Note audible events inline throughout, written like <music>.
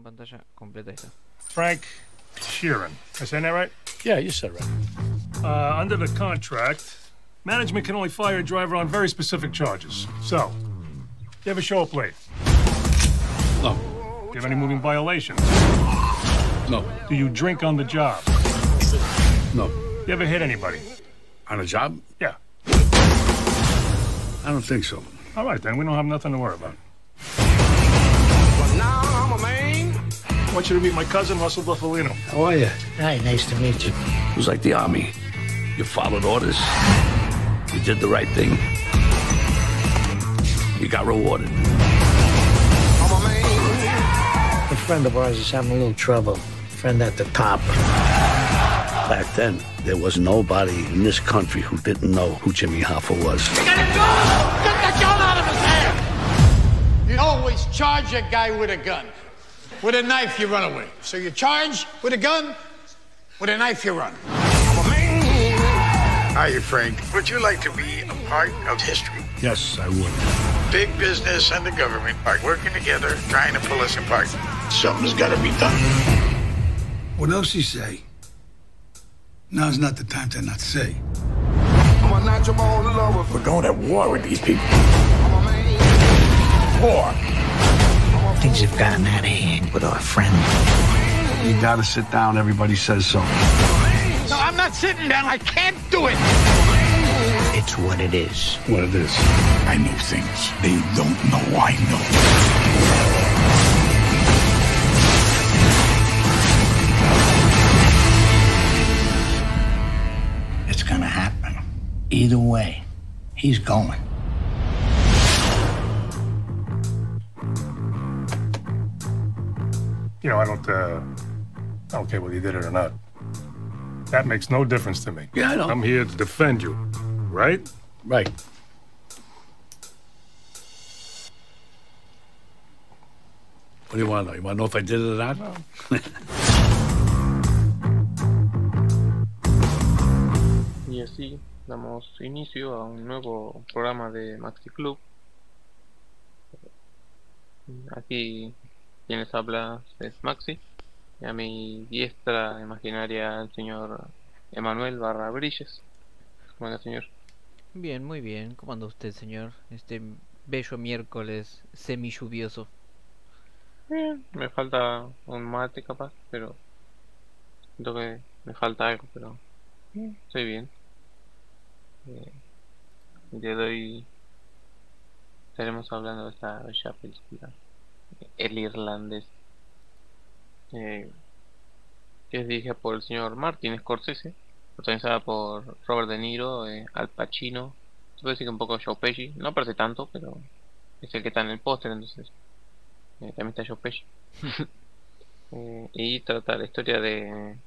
en pantalla completa. Ahí está. Frank Sheeran. I saying that right? Yeah, you said right. Uh, under the contract, management can only fire a driver on very specific charges. So, you ever show up late? No, Do you have any moving violations? no, Do you drink on the job? no. You ever hit anybody? On a job? Yeah. I don't think so. All right, then. We don't have nothing to worry about. I want you to meet my cousin, Russell Buffalino. How are you? Hi, nice to meet you. It was like the army. You followed orders. You did the right thing. You got rewarded. A friend of ours is having a little trouble. Friend at the top. Back then, there was nobody in this country who didn't know who Jimmy Hoffa was. You gotta go! Get the gun out of his hand! You always charge a guy with a gun. With a knife, you run away. So you charge with a gun, with a knife, you run. Hi, Frank. Would you like to be a part of history? Yes, I would. Big business and the government are working together, trying to pull us apart. Something's got to be done. What else you say? Now's not the time to not say. We're going to war with these people. War. Things have gotten out of hand with our friend. You gotta sit down. Everybody says so. No, I'm not sitting down. I can't do it. It's what it is. What it is. I know things they don't know I know. It's gonna happen. Either way, he's going. You know, I don't, uh, I don't care whether you did it or not. That makes no difference to me. Yeah, I know. I'm here to defend you, right? Right. What do you want to know? You want to know if I did it or not? Y así damos inicio a un nuevo programa de Maxi Club. Aquí quien les habla es Maxi. Y a mi diestra imaginaria el señor Emanuel Barra Brilles. Bueno, señor. Bien, muy bien. ¿Cómo anda usted, señor? Este bello miércoles semi lluvioso. Bien, me falta un mate capaz, pero siento que me falta algo, pero bien, estoy bien. Eh, día de hoy estaremos hablando de esta bella película, El Irlandés, eh, que es dirigida por el señor Martin Scorsese, protagonizada por Robert De Niro, eh, Al Pacino, se puede decir que un poco Joe Pesci, no parece tanto, pero es el que está en el póster, entonces eh, también está Joe Pesci. <laughs> Eh, y trata la historia de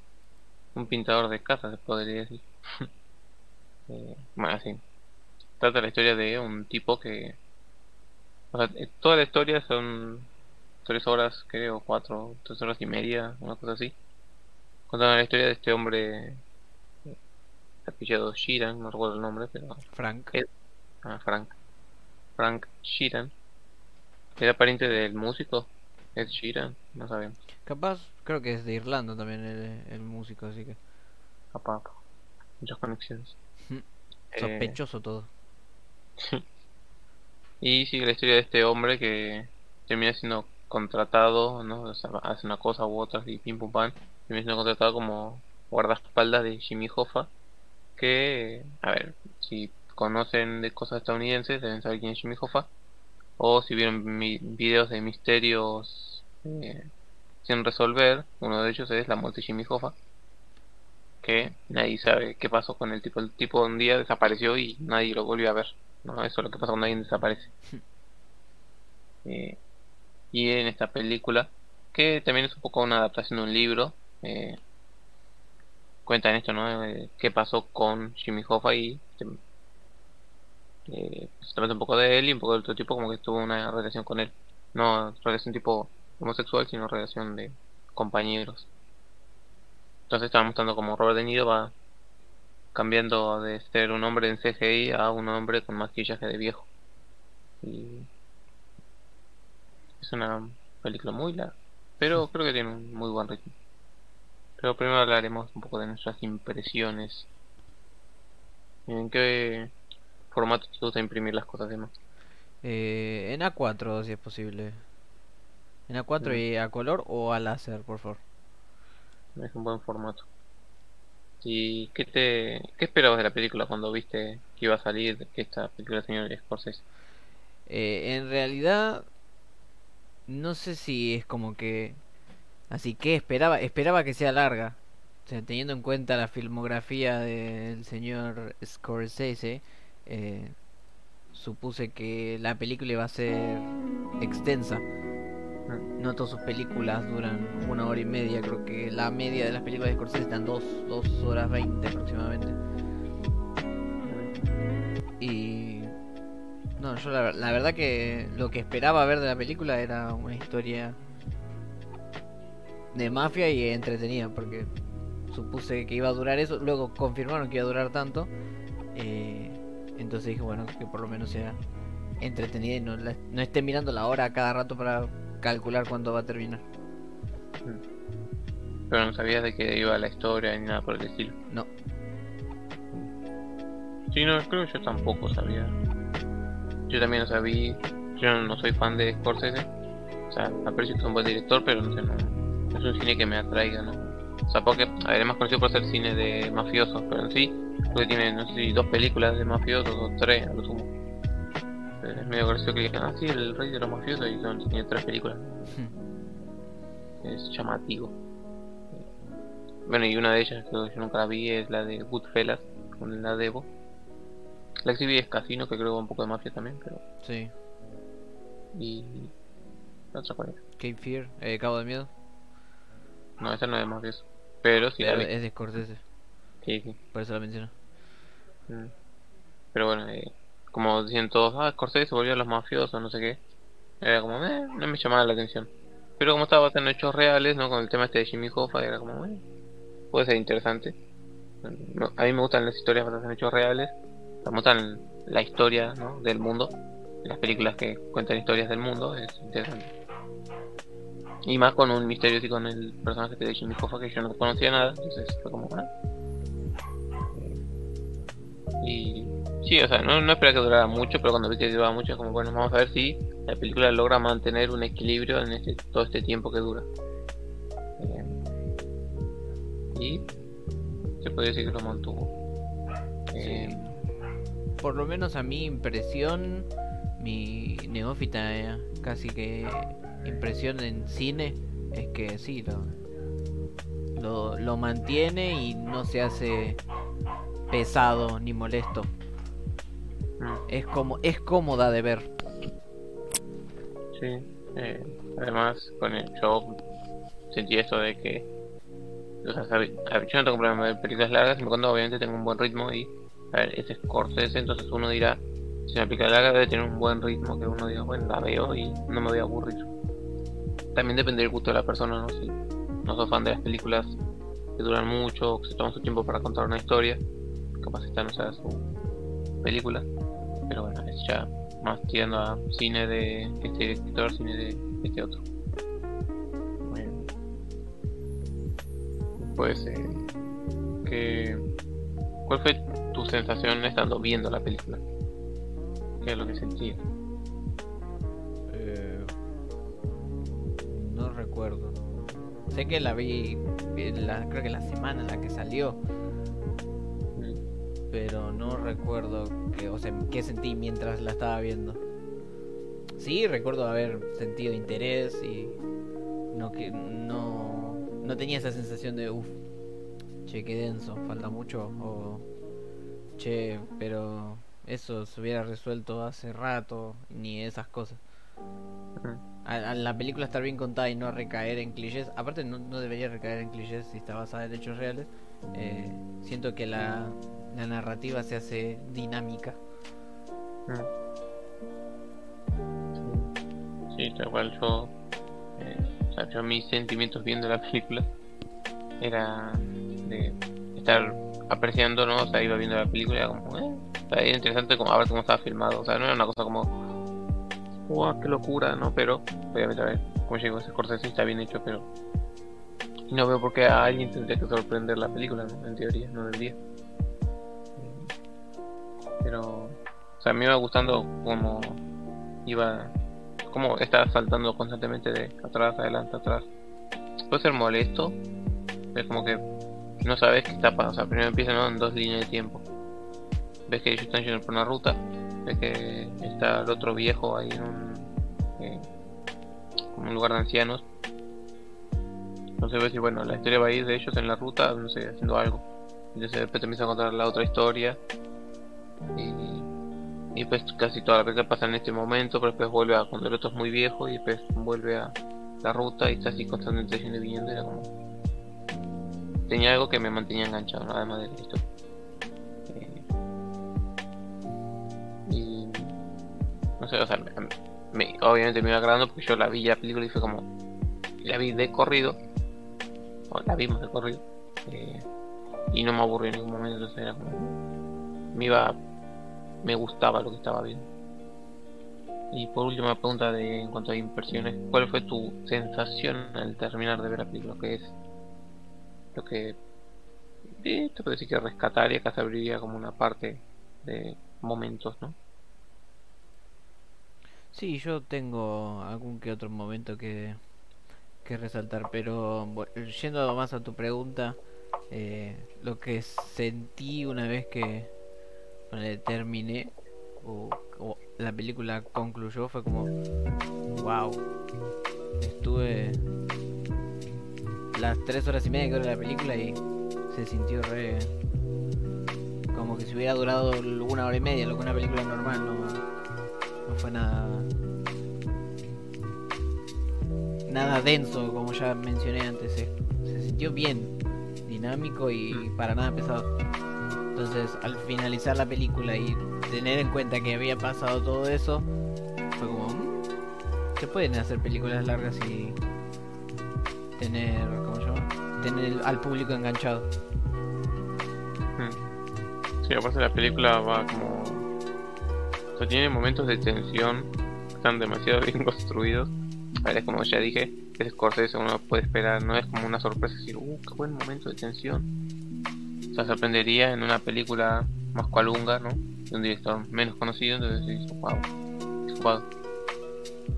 un pintador de casas, se podría decir. <laughs> Eh, bueno, sí. Trata la historia de un tipo que... O sea, toda la historia son tres horas, creo, cuatro, tres horas y media, una cosa así. Contando la historia de este hombre apellidado Sheeran, no recuerdo el nombre, pero Frank. Ah, Frank. Frank Sheeran. Era pariente del músico Ed Sheeran, no sabemos. Capaz, creo que es de Irlanda también el, el músico, así que Papá, muchas conexiones. Eh, sospechoso todo. <laughs> y sigue la historia de este hombre que termina siendo contratado, ¿no? O sea, hace una cosa u otra y pim pum pam. Termina siendo contratado como guardaespaldas de Jimmy Hoffa. Que, a ver, si conocen de cosas estadounidenses deben saber quién es Jimmy Hoffa. O si vieron mi- videos de misterios eh, sin resolver, uno de ellos es la muerte de Jimmy Hoffa. Que nadie sabe qué pasó con el tipo. El tipo un día desapareció y nadie lo volvió a ver. ¿no? Eso es lo que pasa cuando alguien desaparece. <laughs> Eh, y en esta película, que también es un poco una adaptación de un libro, eh, cuentan esto, ¿no? Eh, qué pasó con Jimmy Hoffa y este, eh, se trata un poco de él y un poco del otro tipo, como que tuvo una relación con él. No relación tipo homosexual, sino relación de compañeros. Entonces estaba mostrando como Robert De Niro va cambiando de ser un hombre en CGI a un hombre con maquillaje de viejo. Y es una película muy larga. pero creo que tiene un muy buen ritmo. Pero primero hablaremos un poco de nuestras impresiones. ¿En qué formato te gusta imprimir las cosas demás? Eh, en A4 si es posible. En A4 Mm. y a color o a láser, por favor. Es un buen formato. ¿Y qué te qué esperabas de la película cuando viste que iba a salir que esta película señor Scorsese? Eh, en realidad, no sé si es como que... Así que esperaba, esperaba que sea larga. O sea, teniendo en cuenta la filmografía del señor Scorsese, eh, supuse que la película iba a ser extensa. No todas sus películas duran una hora y media, creo que la media de las películas de Scorsese están dos, dos horas veinte aproximadamente. No, yo la, la verdad que lo que esperaba ver de la película era una historia de mafia y entretenida, porque supuse que iba a durar eso, luego confirmaron que iba a durar tanto, eh, entonces dije, bueno, que por lo menos sea entretenida y no, la- no esté mirando la hora a cada rato para calcular cuándo va a terminar. Pero no sabías de qué iba la historia ni nada por el estilo. No, Sí, no, creo que yo tampoco sabía. Yo también no sabía. Yo no soy fan de Scorsese. O sea, aprecio que es un buen director, pero no sé, no, no es un cine que me atraiga, ¿no? O sea, porque, a ver, es más conocido por ser cine de mafiosos, pero en sí, creo que tiene, no sé dos películas de mafiosos o tres, a lo sumo. Eh, Es medio gracioso que digan, ah, sí, el rey de los mafiosos, y son, tiene tres películas. Es llamativo. Bueno, y una de ellas, que yo nunca la vi, es la de Goodfellas, con la Debo. La exhibí es Casino, que creo que va un poco de mafia también, pero. sí. Y. ¿La otra cuál era? Cape Fear, eh, Cabo de Miedo, No, esa no es de mafioso. Pero sí pero es de Scorsese, Sí, sí. por eso la menciono. Mm. Pero bueno, eh, como dicen todos, ah, Scorsese se volvió a los mafiosos, no sé qué. Era como, eh, no me llamaba la atención. Pero como estaba basado en hechos reales, ¿no? Con el tema este de Jimmy Hoffa, era como, eh, puede ser interesante. No, a mí me gustan las historias basadas en hechos reales. Me gustan la historia, ¿no? Del mundo. Las películas que cuentan historias del mundo, es interesante. Y más con un misterio así con el personaje de Jimmy Hoffa que yo no conocía nada, entonces fue como, ah, y sí, o sea, no, no esperaba que durara mucho, pero cuando vi que duraba mucho, es como, bueno, vamos a ver si la película logra mantener un equilibrio en este, todo este tiempo que dura. Eh, y se puede decir que lo mantuvo. Eh, Por lo menos a mi impresión, mi neófita eh, casi que impresión en cine es que sí, lo, lo, lo mantiene y no se hace pesado ni molesto. mm, Es como es cómoda de ver. sí, eh, además, con el yo sentí esto de que. O sea, no tengo problema de películas largas, y cuando obviamente tengo un buen ritmo y. A ver, es Scorsese, entonces uno dirá, si una película larga debe tener un buen ritmo, que uno diga, bueno, la veo y no me voy a aburrir. También depende del gusto de la persona, ¿no? Si no sos fan de las películas que duran mucho, o que se toman su tiempo para contar una historia, capaz esta no sea su película. Pero bueno, es ya más tirando a cine de este director, cine de este otro. Bueno. Pues, eh, ¿qué- ¿cuál fue tu sensación estando viendo la película? ¿Qué es lo que sentías? Eh, no recuerdo. Sé que la vi, la, creo que la semana en la que salió, pero no recuerdo que, o sea, qué sentí mientras la estaba viendo. Sí, recuerdo haber sentido interés y no que no no tenía esa sensación de uff, che, qué denso, falta mucho o che, pero eso se hubiera resuelto hace rato ni esas cosas. A, a la película estar bien contada y no recaer en clichés, aparte no, no debería recaer en clichés si está basada en hechos reales, eh, siento que la, la narrativa se hace dinámica. Sí, tal cual yo, eh, o sea, yo mis sentimientos viendo la película era de estar apreciando, ¿no? O sea, iba viendo la película como, eh, era interesante como a ver cómo estaba filmado, o sea, no era una cosa como, wow, qué locura, ¿no? Pero, obviamente, a ver, como llegó ese Scorsese está bien hecho, pero no veo por qué a alguien tendría que sorprender la película, en teoría, no debería. Pero, o sea, me iba gustando como iba, como estaba saltando constantemente de atrás, adelante, atrás. Puede ser molesto, es como que no sabes qué está pasando. O sea, primero empiezan en dos líneas de tiempo. Ves que ellos están yendo por una ruta, ves que está el otro viejo ahí en un, eh, un lugar de ancianos. Entonces ves que bueno, la historia va a ir de ellos en la ruta, no sé, haciendo algo. Entonces después te empieza a contar la otra historia. Y, y pues casi toda la película pasa en este momento, pero después vuelve a cuando el otro es muy viejo y después vuelve a la ruta y está así constantemente yendo y viniendo. Tenía algo que me mantenía enganchado, ¿no? además de la historia. Eh, y no sé, o sea, me, obviamente me iba agradando porque yo la vi la película y fue como la vi de corrido, o la vimos de corrido, eh, y no me aburrí en ningún momento, entonces era me iba, me gustaba lo que estaba viendo. Y por última pregunta de en cuanto a impresiones, ¿cuál fue tu sensación al terminar de ver la película? que es lo que eh, te puedo decir que rescatar y acá abriría como una parte de momentos, ¿no? Sí, yo tengo algún que otro momento que, que resaltar, pero yendo más a tu pregunta, eh, lo que sentí una vez que terminé o, la película concluyó fue como, wow, estuve las tres horas y media que dura la película y se sintió re. como que si hubiera durado una hora y media, lo que una película normal, no, no fue nada. nada denso, como ya mencioné antes. Se, se sintió bien, dinámico y Mm. para nada pesado. Entonces, al finalizar la película y tener en cuenta que había pasado todo eso, fue como. "Mm, Se pueden hacer películas largas y tener, ¿cómo llama? Tener al público enganchado. Mm. Sí, aparte la película va como... Tiene momentos de tensión que están demasiado <laughs> bien construidos. A como ya dije, es Scorsese, uno puede esperar, no es como una sorpresa decir, uh, qué buen momento de tensión. O sorprendería en una película más cualunga, ¿no? De un director menos conocido, entonces dices, wow, jugado.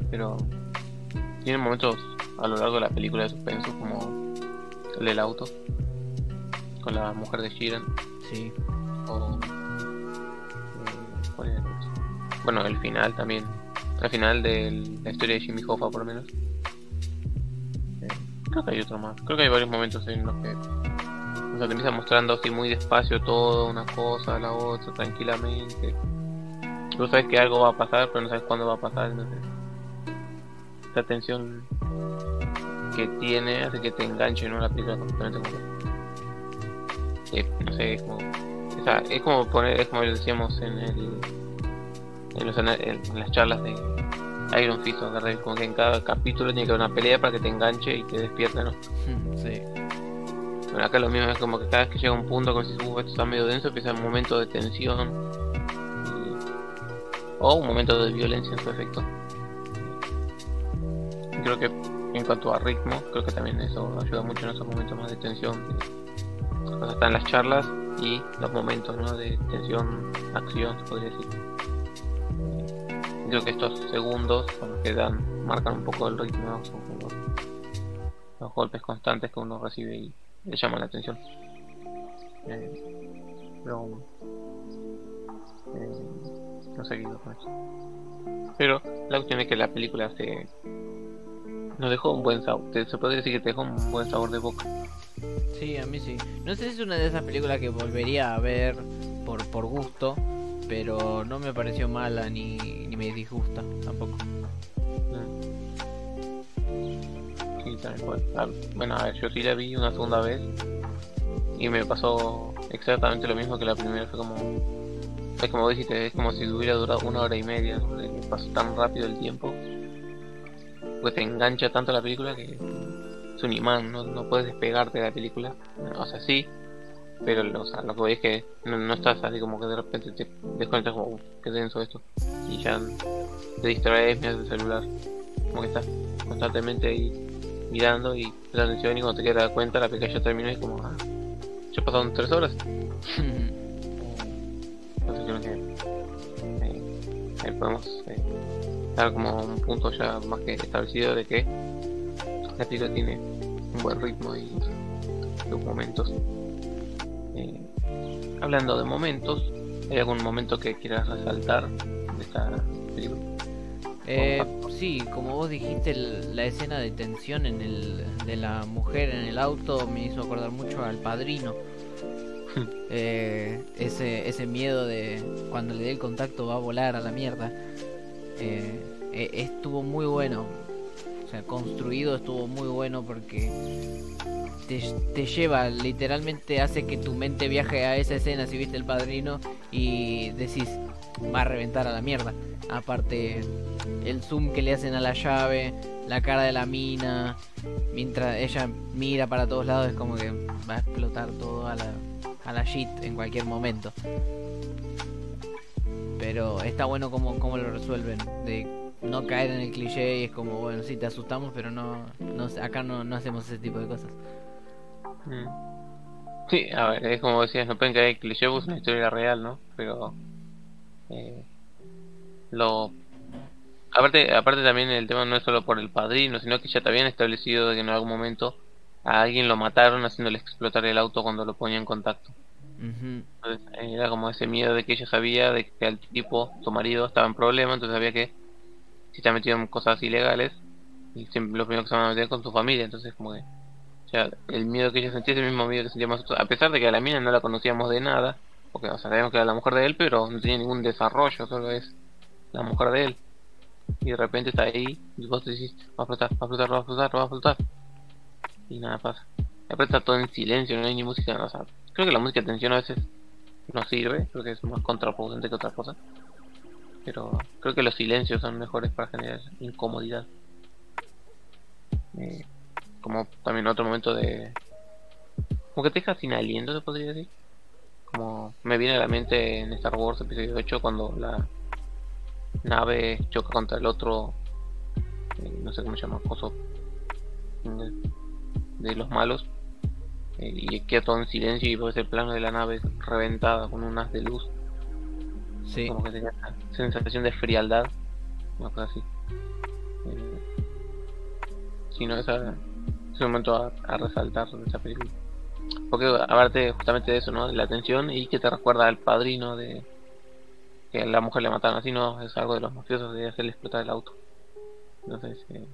Pero tiene momentos a lo largo de la película de suspenso, como el del auto, con la mujer de Sheeran, Sí. o. eh. Bueno, el final también. El final de la historia de Jimmy Hoffa, por lo menos. Eh, creo que hay otro más. Creo que hay varios momentos en los que. O sea, empieza mostrando así muy despacio todo, una cosa, la otra, tranquilamente. Tú sabes que algo va a pasar, pero no sabes cuándo va a pasar, entonces. Esa tensión que tiene hace que te enganche en una película completamente como que, no sé, es como, o sea, es como poner, es como decíamos en el en, los, en las charlas de Iron Fist o Daredevil, como que en cada capítulo tiene que haber una pelea para que te enganche y te despierte, ¿no? <laughs> sí. Bueno, acá lo mismo es como que cada vez que llega un punto como si uh, esto está medio denso, empieza un momento de tensión y- o un momento de violencia en su efecto. Creo que en cuanto a ritmo, creo que también eso ayuda mucho en esos momentos más de tensión. de- o sea, están las charlas y los momentos de tensión, acción, se podría decir. Creo que estos segundos los que dan, marcan un poco el ritmo, ¿no? como los, golpes constantes que uno recibe y le llaman la atención. Eh, pero eh, no sé qué. Pero la cuestión es que la película se nos dejó un buen sabor. Se podría decir que te dejó un buen sabor de boca. Sí, a mí sí. No sé si es una de esas películas que volvería a ver por, por gusto, pero no me pareció mala ni, ni me disgusta tampoco. Sí, también puede. Ah, Bueno, a ver, yo sí la vi una segunda vez y me pasó exactamente lo mismo que la primera. Fue como, es como dijiste, es como si hubiera durado una hora y media. pasó tan rápido el tiempo, pues te engancha tanto la película que es un imán, no, no puedes despegarte de la película. O sea, sí, pero lo, o sea, lo que voy es que no, no estás así como que de repente te desconectas como, "Uf, qué denso esto, y ya te distraes, miras el celular, como que estás constantemente ahí mirando y prestando atención y cuando te quieres dar cuenta la película ya terminó y es como, ah, ya pasaron tres horas. <laughs> Entonces creo que eh, ahí podemos eh, dar como un punto ya más que establecido de que la película tiene un buen ritmo y sus momentos. Eh, hablando de momentos, ¿hay algún momento que quieras resaltar de esta película? Eh, sí, como vos dijiste, el- la escena de tensión en el, de la mujer en el auto me hizo acordar mucho al padrino. <laughs> Eh, ese, ese miedo de cuando le dé el contacto va a volar a la mierda. Eh, eh, estuvo muy bueno. O sea, construido estuvo muy bueno porque te, lleva, literalmente hace que tu mente viaje a esa escena si viste el padrino y decís, va a reventar a la mierda. Aparte, el zoom que le hacen a la llave, la cara de la mina, mientras ella mira para todos lados, es como que va a explotar todo a la, a la shit en cualquier momento. Pero está bueno como, como lo resuelven, de no caer en el cliché y es como, bueno, sí, te asustamos, pero no, no acá no, no hacemos ese tipo de cosas. Mm. Sí, a ver, es como decías, no pueden caer en cliché, pues es una historia real, ¿no? Pero eh, lo aparte aparte también el tema no es solo por el padrino, sino que ya te habían establecido de que en algún momento a alguien lo mataron haciéndole explotar el auto cuando lo ponía en contacto. Entonces era como ese miedo de que ella sabía de que el tipo, su marido, estaba en problema, entonces sabía que si está metido en cosas ilegales, y siempre lo primero que se van a meter con su familia, entonces como que ya el miedo que ella sentía es el mismo miedo que sentíamos nosotros, a pesar de que a la mina no la conocíamos de nada, porque o sea, sabíamos que era la mujer de él, pero no tenía ningún desarrollo, solo es la mujer de él. Y de repente está ahí, y vos te decís, va a flotar, va a flotar, va a flotar, va a flotar. Y nada pasa. Aparte está todo en silencio, no hay ni música, o sea, creo que la música de tensión a veces no sirve, creo que es más contraproducente que otra cosa. Pero creo que los silencios son mejores para generar incomodidad. Eh, como también otro momento de... Como que te deja sin aliento, se podría decir. Como me viene a la mente en Star Wars episodio 8 cuando la nave choca contra el otro... eh, no sé cómo se llama, coso de, de los malos. Y queda todo en silencio y ves el plano de la nave reventada con un haz de luz. Sí. Como que tenía esa sensación de frialdad. Una cosa así. Eh, sí, no, esa, es un momento a, a resaltar de esa película. Porque aparte justamente de eso, ¿no? De la tensión y que te recuerda al padrino de que a la mujer le mataron así, no, es algo de los mafiosos de hacerle explotar el auto. Entonces, eh,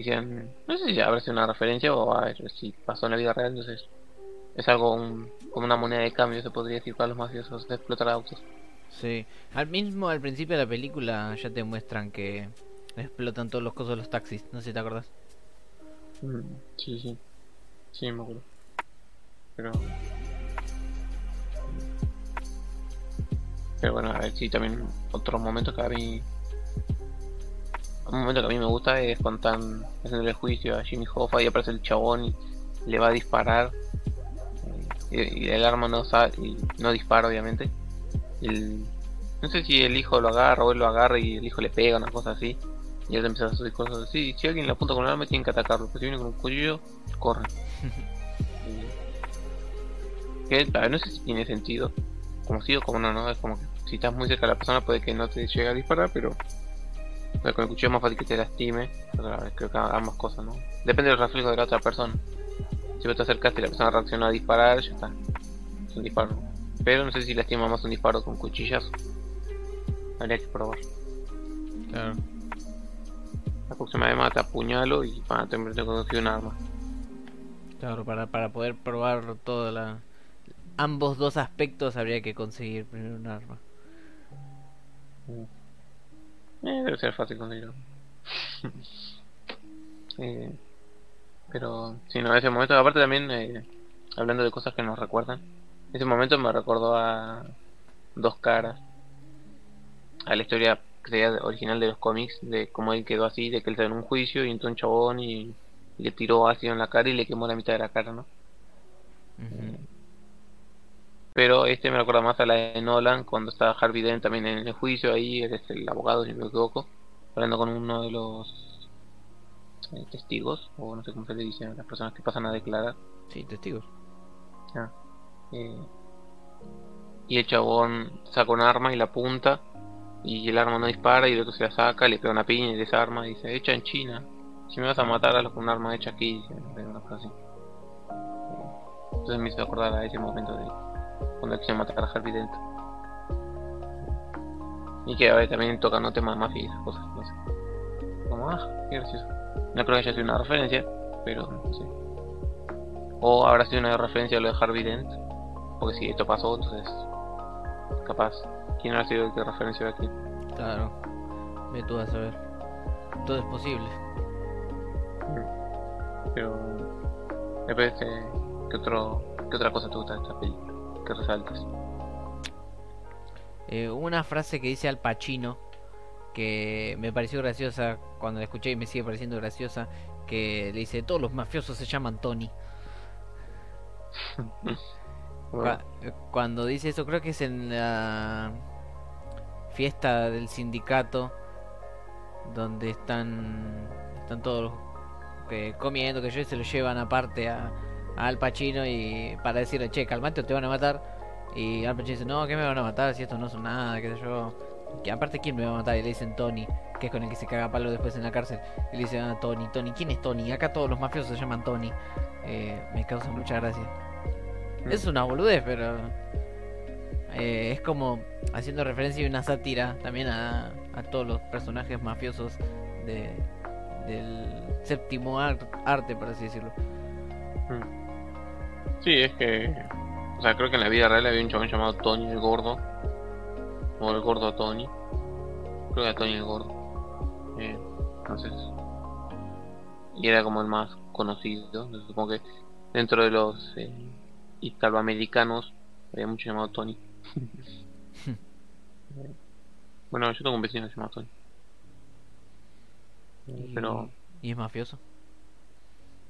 hicieron, no sé si habrá sido una referencia o a ver si pasó en la vida real, entonces es algo un- como una moneda de cambio, se podría decir, para los mafiosos de explotar autos. Sí, al mismo al principio de la película ya te muestran que explotan todos los cosos de los taxis, no sé si te acordás. Mm, Sí, sí. Sí, me acuerdo. Pero. Pero bueno, a ver si también otro momento que a mí. Un momento que a mí me gusta es cuando están haciendo el juicio a Jimmy Hoffa y aparece el chabón y le va a disparar. eh, Y, y el arma no sa- y no dispara, obviamente. El- no sé si el hijo lo agarra o él lo agarra y el hijo le pega, una cosa así. Y él empieza a hacer cosas así. Si alguien le apunta con un arma, tienen que atacarlo. Pues si viene con un cuchillo, <laughs> que, ver, no sé si tiene sentido. Como sí o como no, ¿no? Es como que si estás muy cerca de la persona puede que no te llegue a disparar, pero, pero con el cuchillo es más fácil que te lastime. Pero a ver, creo que ambas cosas, ¿no? Depende del reflejo de la otra persona. Si vos te acercaste y la persona reacciona a disparar, ya está. Es un disparo. Pero no sé si lastima más un disparo con cuchillazo. Habría que probar. Claro. La próxima vez te apuñalo y para te tengo que conseguir un arma. Claro, para, para poder probar toda la ambos dos aspectos habría que conseguir primero un arma. Eh, debe ser fácil conseguirlo. <laughs> Eh, pero, si no, ese momento, aparte también, eh, hablando de cosas que nos recuerdan, ese momento me recordó a Dos Caras, a la historia original de los cómics, de cómo él quedó así, de que él estaba en un juicio y entró un chabón y, le tiró ácido en la cara y le quemó la mitad de la cara, ¿no? Ujú. Pero este me recuerda más a la de Nolan cuando estaba Harvey Dent también en el juicio ahí, él es el abogado si no me equivoco, hablando con uno de los eh, testigos, o no sé cómo se le dice a las personas que pasan a declarar. Sí, testigos. Ah, eh, y el chabón saca un arma y la apunta, y el arma no dispara, y el otro se la saca, le pega una piña y desarma, y dice, hecha en China. Si me vas a matar, hazlo con un arma hecha aquí, una cosa así. Eh, Entonces me hizo acordar a ese momento de cuando quise matar a Harvey Dent. Y que a ver, también tocando temas de mafia y esas cosas, no sé. Como, ah, qué gracioso. No creo que haya sido una referencia, pero no sé. O habrá sido una referencia a lo de Harvey Dent. Porque si esto pasó, entonces. Capaz. ¿Quién habrá sido el que referenció aquí? Claro. Ve tú a saber. Todo es posible. Pero. Después, eh, ¿qué, otro, ¿qué otra cosa te gusta de esta película? Que resaltes. Eh, una frase que dice Al Pacino que me pareció graciosa cuando la escuché y me sigue pareciendo graciosa que le dice todos los mafiosos se llaman Tony <laughs> eh, cuando dice eso creo que es en la fiesta del sindicato donde están están todos que comiendo que yo se lo llevan aparte a, a Al Pacino y para decirle che calmate o te van a matar y Al Pacino dice no que me van a matar si estos no son nada qué sé yo que aparte quién me va a matar y le dicen Tony que es con el que se caga a palo después en la cárcel. Y le dicen ah Tony Tony quién es Tony acá todos los mafiosos se llaman Tony Eh, me causa mucha gracia. Es una boludez, pero eh, es como haciendo referencia y una sátira también a, a todos los personajes mafiosos de, del séptimo ar- arte, por así decirlo. Sí, es que. O sea, creo que en la vida real había un chabón llamado Tony el Gordo. O el Gordo Tony. Creo que era Tony el Gordo. Eh, entonces. Y era como el más conocido. Entonces, supongo que dentro de los eh, italoamericanos había mucho llamado Tony. <laughs> Bueno, yo tengo un vecino llamado Tony. Y, Pero y es mafioso.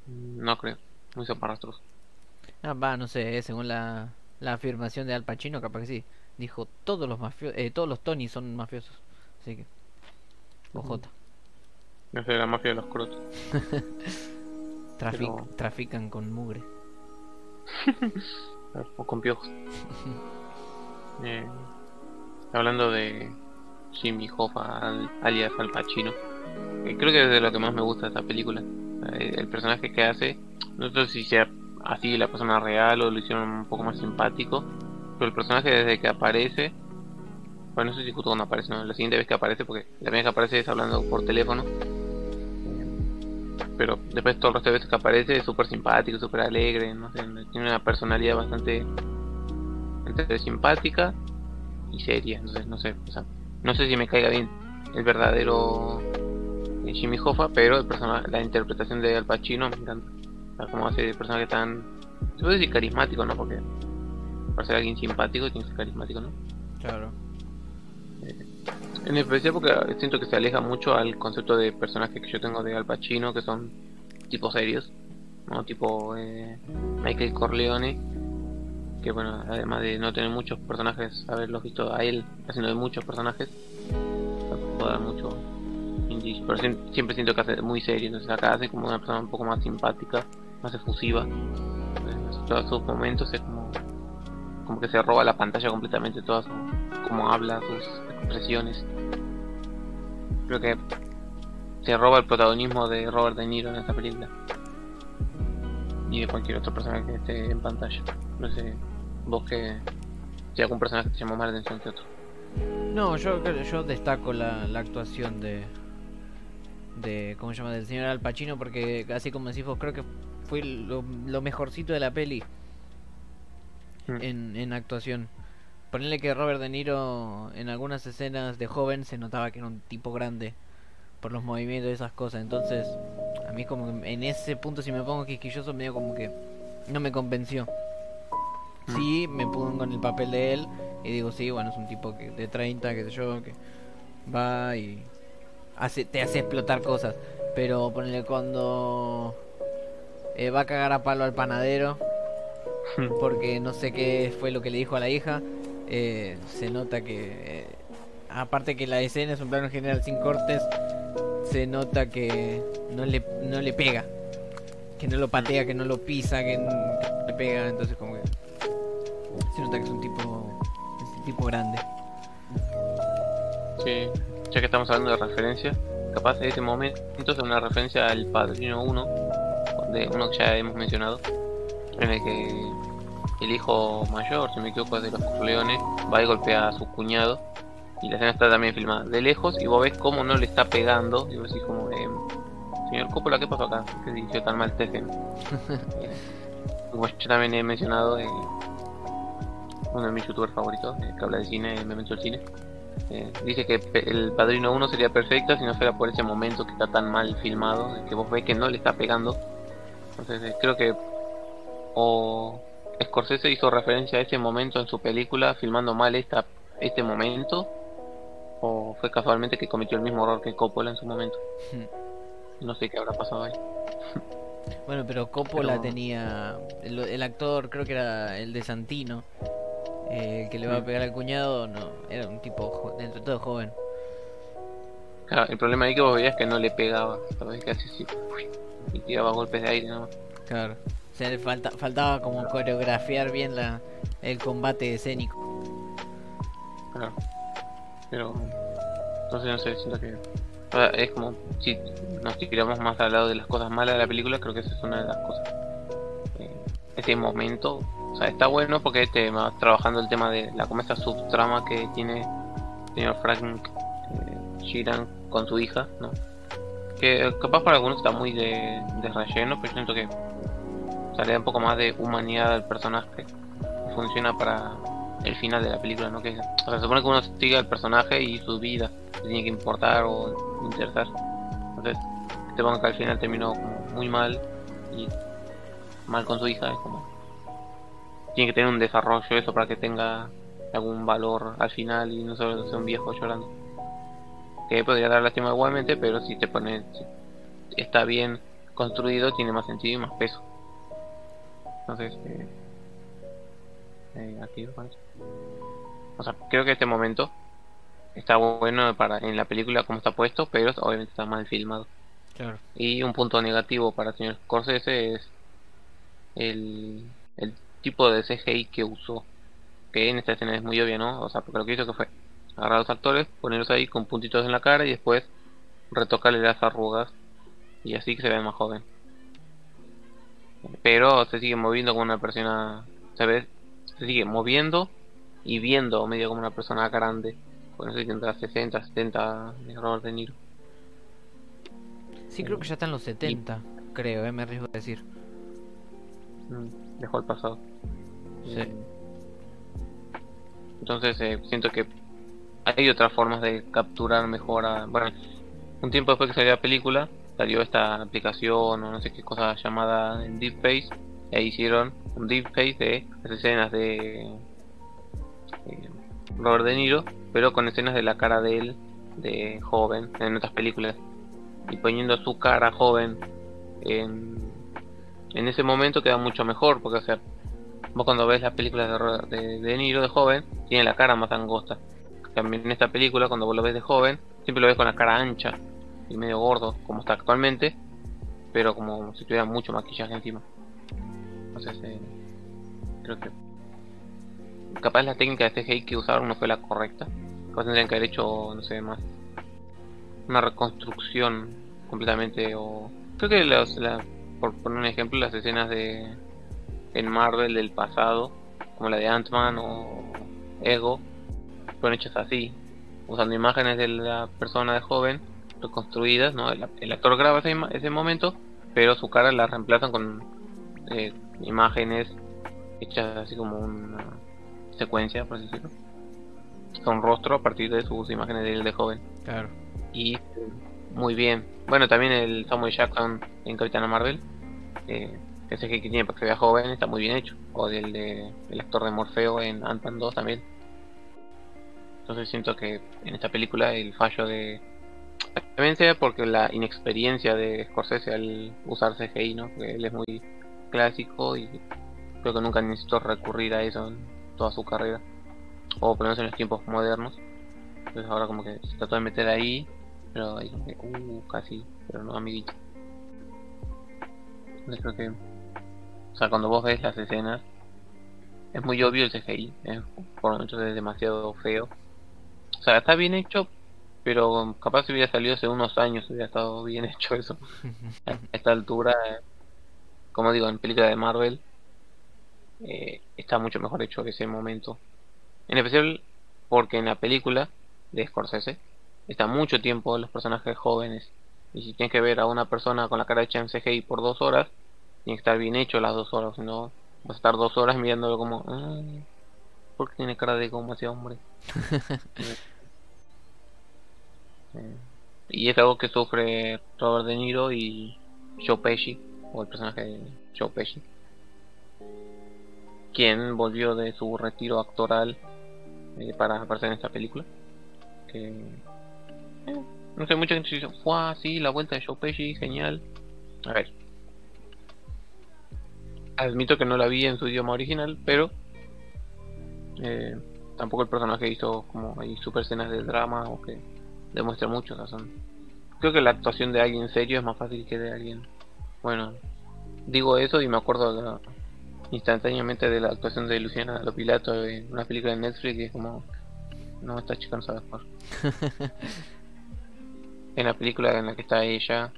no creo. Muy zaparrastros. Ah, va, no sé, eh, según la, la afirmación de Al Pacino, capaz que sí. Dijo, todos los mafio eh, todos los Tony son mafiosos. Así que... OJ. No sé, la mafia de los crotos. <laughs> Trafic- Pero- Trafican con mugre. <laughs> o con piojos. <laughs> Eh, hablando de Jimmy Hoffa, al- alias Al Pacino, eh, creo que es de lo que más me gusta de esta película. Eh, el personaje que hace, no sé si sea así la persona real o lo hicieron un poco más simpático, pero el personaje desde que aparece, bueno, no sé si justo cuando aparece, no, la siguiente vez que aparece, porque la primera que aparece es hablando por teléfono. Pero después todo el resto veces que aparece es súper simpático, súper alegre, no sé, tiene una personalidad bastante entre simpática y seria, entonces no sé, no sé si me caiga bien el verdadero eh, Jimmy Hoffa, pero el persona- la interpretación de Al Pacino me encanta, como hace el personaje tan, se puede decir carismático, ¿no? Porque para ser alguien simpático tiene que ser carismático, ¿no? Claro. En especial porque siento que se aleja mucho al concepto de personajes que yo tengo de Al Pacino, que son tipo serios, ¿no? Tipo eh, Michael Corleone, que bueno, además de no tener muchos personajes, haberlos visto a él haciendo de muchos personajes, puedo dar mucho indicio, pero siem- siempre siento que hace muy serio, entonces acá hace como una persona un poco más simpática, más efusiva, en todos sus momentos es como, como que se roba la pantalla completamente, todas su, cómo habla, sus expresiones. Creo que se roba el protagonismo de Robert De Niro en esta película. Y de cualquier otro personaje que esté en pantalla. No sé, vos que si algún personaje te llamó más la atención que otro. No, yo yo destaco la, la actuación de de cómo se llama del señor Al Pacino porque así como decís vos creo que fue lo, lo mejorcito de la peli Mm. en, en actuación. Ponerle que Robert De Niro en algunas escenas de joven se notaba que era un tipo grande por los movimientos y esas cosas. Entonces, a mí como que en ese punto si me pongo quisquilloso medio como que no me convenció. Sí, me pongo en el papel de él y digo, sí, bueno, es un tipo que de 30, qué sé yo, que va y hace, te hace explotar cosas. Pero ponele cuando eh, va a cagar a palo al panadero porque no sé qué fue lo que le dijo a la hija. eh, se nota que, eh, aparte que la escena es un plano general sin cortes, se nota que no le, no le pega. Que no lo patea, que no lo pisa, que, no le pega. Entonces como que se nota que es un tipo, es un tipo grande. Sí, ya que estamos hablando de referencias, capaz de ese momento es una referencia al Padrino 1, de uno que ya hemos mencionado, en el que el hijo mayor, si me equivoco, de los Corleones, va y golpea a su cuñado, y la escena está también filmada de lejos, y vos ves cómo no le está pegando, y vos decís como, eh, señor Coppola, ¿qué pasó acá? ¿Por ¿Qué dirigió tan mal esta escena? <laughs> Eh, como yo también he mencionado, eh, uno de mis youtubers favoritos, eh, que habla de cine, Memento del Cine, eh, dice que el Padrino 1 sería perfecta si no fuera por ese momento que está tan mal filmado, que vos ves que no le está pegando. Entonces eh, creo que o Scorsese hizo referencia a ese momento en su película filmando mal esta, este momento, o fue casualmente que cometió el mismo error que Coppola en su momento. No sé qué habrá pasado ahí. <laughs> Bueno, pero Coppola Pero- tenía. El, el actor, creo que era el de Santino. eh, el que le va a pegar al cuñado, no. Era un tipo dentro de todo joven. Claro, el problema ahí que vos veías que no le pegaba, ¿sabes? Que así, sí, y tiraba golpes de aire, ¿no? Claro. O sea, le falta, faltaba como coreografiar bien la, el combate escénico. Claro. Pero. Entonces no sé, siento que. o sea, es como. Si nos tiramos más al lado de las cosas malas de la película, creo que esa es una de las cosas. Eh, ese momento. O sea, está bueno porque te va trabajando el tema de la como esa subtrama que tiene el señor Frank eh, Sheeran con su hija, ¿no? Que capaz para algunos está muy de, de relleno, pero yo siento que o un poco más de humanidad al personaje. Funciona para el final de la película, ¿no? Que, o sea, se supone que uno sigue al personaje y su vida, tiene que importar o interesar. Entonces, que te pongan que al final terminó como muy mal y mal con su hija, es como. Tiene que tener un desarrollo eso para que tenga algún valor al final y no solo sea un viejo llorando. Que podría dar lástima igualmente, pero si te pone. si está bien construido, tiene más sentido y más peso. Entonces, eh, eh, aquí lo. O sea, creo que este momento está bueno para en la película como está puesto, pero obviamente está mal filmado. Claro. Y un punto negativo para el señor Scorsese es el, el tipo de CGI que usó. Que en esta escena es muy obvio, ¿no? O sea, porque lo que hizo que fue agarrar a los actores, ponerlos ahí con puntitos en la cara y después retocarle las arrugas y así que se ve más joven. Pero se sigue moviendo como una persona, se ve, se sigue moviendo y viendo medio como una persona grande. No sé si tendrá 60, 70 de Robert De Niro. Sí, creo que ya está en los 70, creo, eh, me arriesgo a decir. Mm, Dejó el pasado. Sí. Entonces eh, siento que hay otras formas de capturar mejor a... Bueno, un tiempo después que salió la película, salió esta aplicación o no sé qué cosa llamada Deepface. Ahí hicieron un Deepface de las escenas de eh, Robert De Niro, pero con escenas de la cara de él, de joven, en otras películas. Y poniendo su cara joven en, en ese momento queda mucho mejor, porque o sea, Vos cuando ves las películas de, de, de Niro de joven, tiene la cara más angosta. También en esta película, cuando vos lo ves de joven, siempre lo ves con la cara ancha y medio gordo, como está actualmente, pero como si tuviera mucho maquillaje encima. Entonces, eh, creo que capaz la técnica de CGI que usaron no fue la correcta. Capaz tendrían que haber hecho, no sé, más una reconstrucción completamente o creo que los, la- por poner un ejemplo las escenas de en Marvel del pasado, como la de Ant-Man o Ego, fueron hechas así, usando imágenes de la persona de joven reconstruidas, ¿no? El, el actor graba ese, ese momento, pero su cara la reemplazan con eh, imágenes hechas así como una secuencia, por así decirlo. Con rostro a partir de sus imágenes de él de joven. Claro. Y muy bien. Bueno, también el Samuel Jackson en Capitana Marvel. Eh, ese que tiene para que se vea joven está muy bien hecho. O del de, el actor de Morfeo en Ant-Man 2 también. Entonces siento que en esta película el fallo de... También sea porque la inexperiencia de Scorsese al usar CGI, ¿no? Él es muy clásico y creo que nunca necesitó recurrir a eso en toda su carrera. O por lo menos en los tiempos modernos. Entonces ahora como que se trató de meter ahí Pero ahí como que, uh, casi, pero no amiguito. Entonces creo que, o sea, cuando vos ves las escenas, es muy obvio el CGI, es, por momentos es demasiado feo. Sea, está bien hecho, pero capaz si hubiera salido hace unos años hubiera estado bien hecho eso. A <laughs> esta altura, como digo, en película de Marvel, eh, está mucho mejor hecho que ese momento. En especial porque en la película de Scorsese está mucho tiempo los personajes jóvenes. Y si tienes que ver a una persona con la cara hecha en CGI por dos horas, tiene que estar bien hecho las dos horas, no vas a estar dos horas mirándolo como, "Ah, ¿por qué tiene cara de como ese hombre? <laughs> Y es algo que sufre Robert De Niro y Joe Pesci, o el personaje de Joe quien volvió de su retiro actoral eh, para aparecer en esta película. Que eh, no sé, mucha gente dice, fue así la vuelta de Joe Pesci, genial. A ver, admito que no la vi en su idioma original, pero eh, tampoco el personaje hizo como hay super escenas de drama o que demuestra mucho. Son- Creo que la actuación de alguien serio es más fácil que de alguien. Bueno, digo eso y me acuerdo la- instantáneamente de la actuación de Luciana Lopilato en una película de Netflix y es como, no, esta chica no sabe actuar. <laughs> en la película en la que está ella,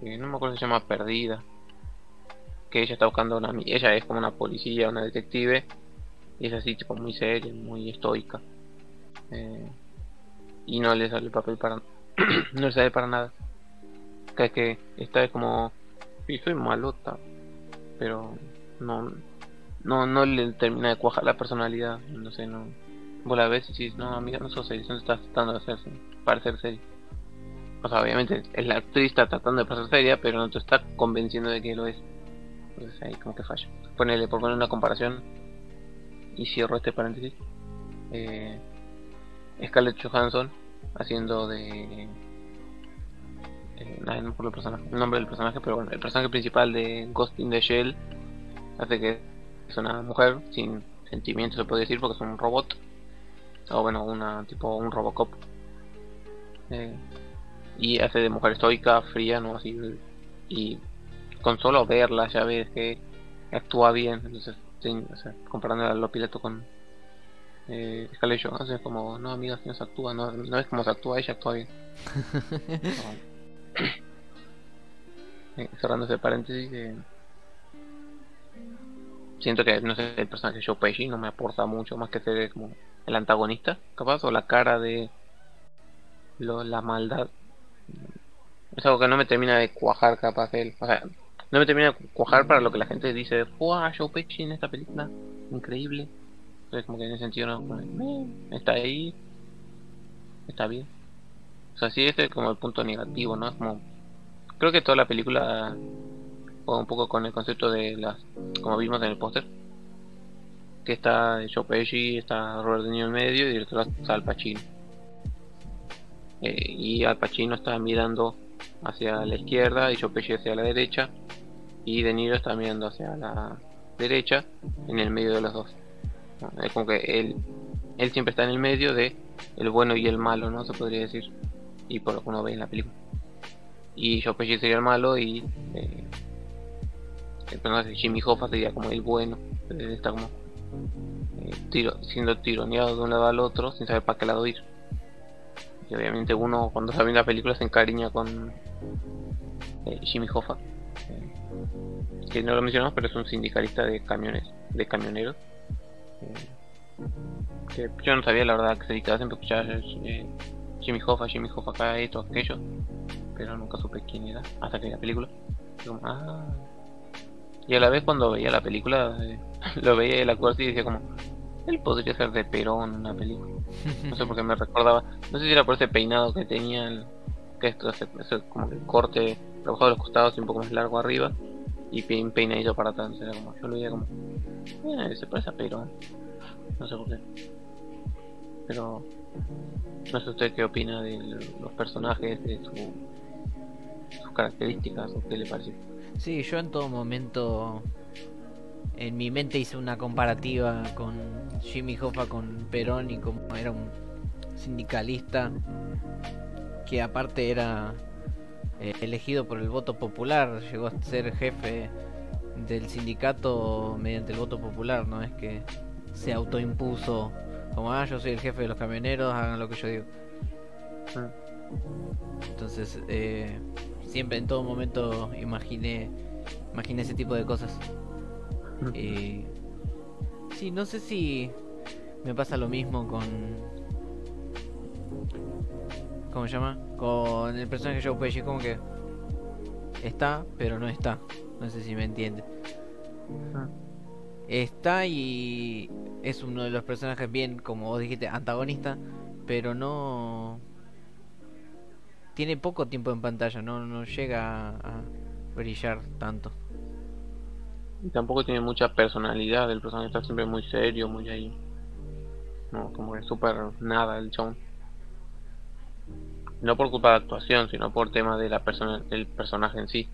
que no me acuerdo si se llama Perdida, que ella está buscando una, ella es como una policía, una detective, y es así tipo muy seria, muy estoica. Eh, y no le sale el papel para <clears throat> no le sale para nada. Que es que esta es como sí soy malota, pero no no no le termina de cuajar la personalidad, no sé, no vos la ves y dices, no amiga, no sos serio, no estás tratando de hacerse, parecer serio. O sea, obviamente es la actriz está tratando de parecer seria, pero no te está convenciendo de que lo es. Entonces ahí como que falla. Ponele, por poner una comparación, y cierro este paréntesis. Eh, Scarlett Johansson haciendo de. No el, nombre del personaje, pero bueno, el personaje principal de Ghost in the Shell hace que es una mujer sin sentimientos, se puede decir, porque es un robot. O bueno, una tipo un Robocop. Eh, y hace de mujer estoica, fría, no así. Y con solo verla ya ves que actúa bien. Entonces, sí, o sea, comparando a lo piloto con eh, Scarlett Johansson, es como, no, amiga, si no se actúa, no, no es como se actúa, ella actúa bien. <laughs> Eh, cerrando ese paréntesis, eh, siento que, no sé, el personaje de Joe Pesci no me aporta mucho más que ser como el antagonista, capaz, o la cara de lo, la maldad. Es algo que no me termina de cuajar, capaz, él. O sea, no me termina de cuajar para lo que la gente dice, ¡Wow! Joe Pesci en esta película, increíble. Entonces, como que en ese sentido, no, "Eh, está ahí, está bien. O sea, sí, este es como el punto negativo, ¿no? Es como, creo que toda la película juega un poco con el concepto de las, como vimos en el póster, que está Joe Pesci, está Robert De Niro en medio y otro lado está Al Pacino. Eh, y Al Pacino está mirando hacia la izquierda y Joe Pesci hacia la derecha y De Niro está mirando hacia la derecha en el medio de los dos. Es como que él, él siempre está en el medio de el bueno y el malo, ¿no? Se podría decir. Y por lo que uno ve en la película. Y Joe Pesci sería el malo y eh, el personaje Jimmy Hoffa sería como el bueno. Está como eh, siendo tironeado de un lado al otro sin saber para qué lado ir. Y obviamente uno cuando está viendo la película se encariña con eh, Jimmy Hoffa. eh, que no lo mencionamos, pero es un sindicalista de camiones, de camioneros. Que yo no sabía la verdad que se dedicaba siempre a escuchar eh, Jimmy Hoffa, Jimmy Hoffa acá, esto, aquello, pero nunca supe quién era hasta que vi la película. Ah. Y a la vez cuando veía la película, eh, <laughs> lo veía el actor y decía como, él podría ser de Perón en una película. No sé por qué me recordaba, no sé si era por ese peinado que tenía, el- que esto ese, ese como que corte rebajado de los costados y un poco más largo arriba y un peinadito para atrás. Como, yo lo veía como, eh, se parece a Perón. No sé por qué. Pero no sé usted qué opina de los personajes, de su, sus características o qué le pareció. Sí, yo en todo momento en mi mente hice una comparativa con Jimmy Hoffa con Perón y como era un sindicalista que aparte era eh, elegido por el voto popular, llegó a ser jefe del sindicato mediante el voto popular, no es que se autoimpuso como, ah, yo soy el jefe de los camioneros, hagan lo que yo digo. Entonces, eh, siempre en todo momento imaginé, imaginé ese tipo de cosas. Y sí, no sé si me pasa lo mismo con ¿cómo se llama? Con el personaje de Joe Pesci, como que está, pero no está. No sé si me entiende. Está y es uno de los personajes bien, como vos dijiste, antagonista, pero no tiene poco tiempo en pantalla, no, no llega a brillar tanto. Y tampoco tiene mucha personalidad, el personaje está siempre muy serio, muy ahí. No, como que súper nada el chabón. No por culpa de actuación, sino por tema de la persona, del personaje en sí.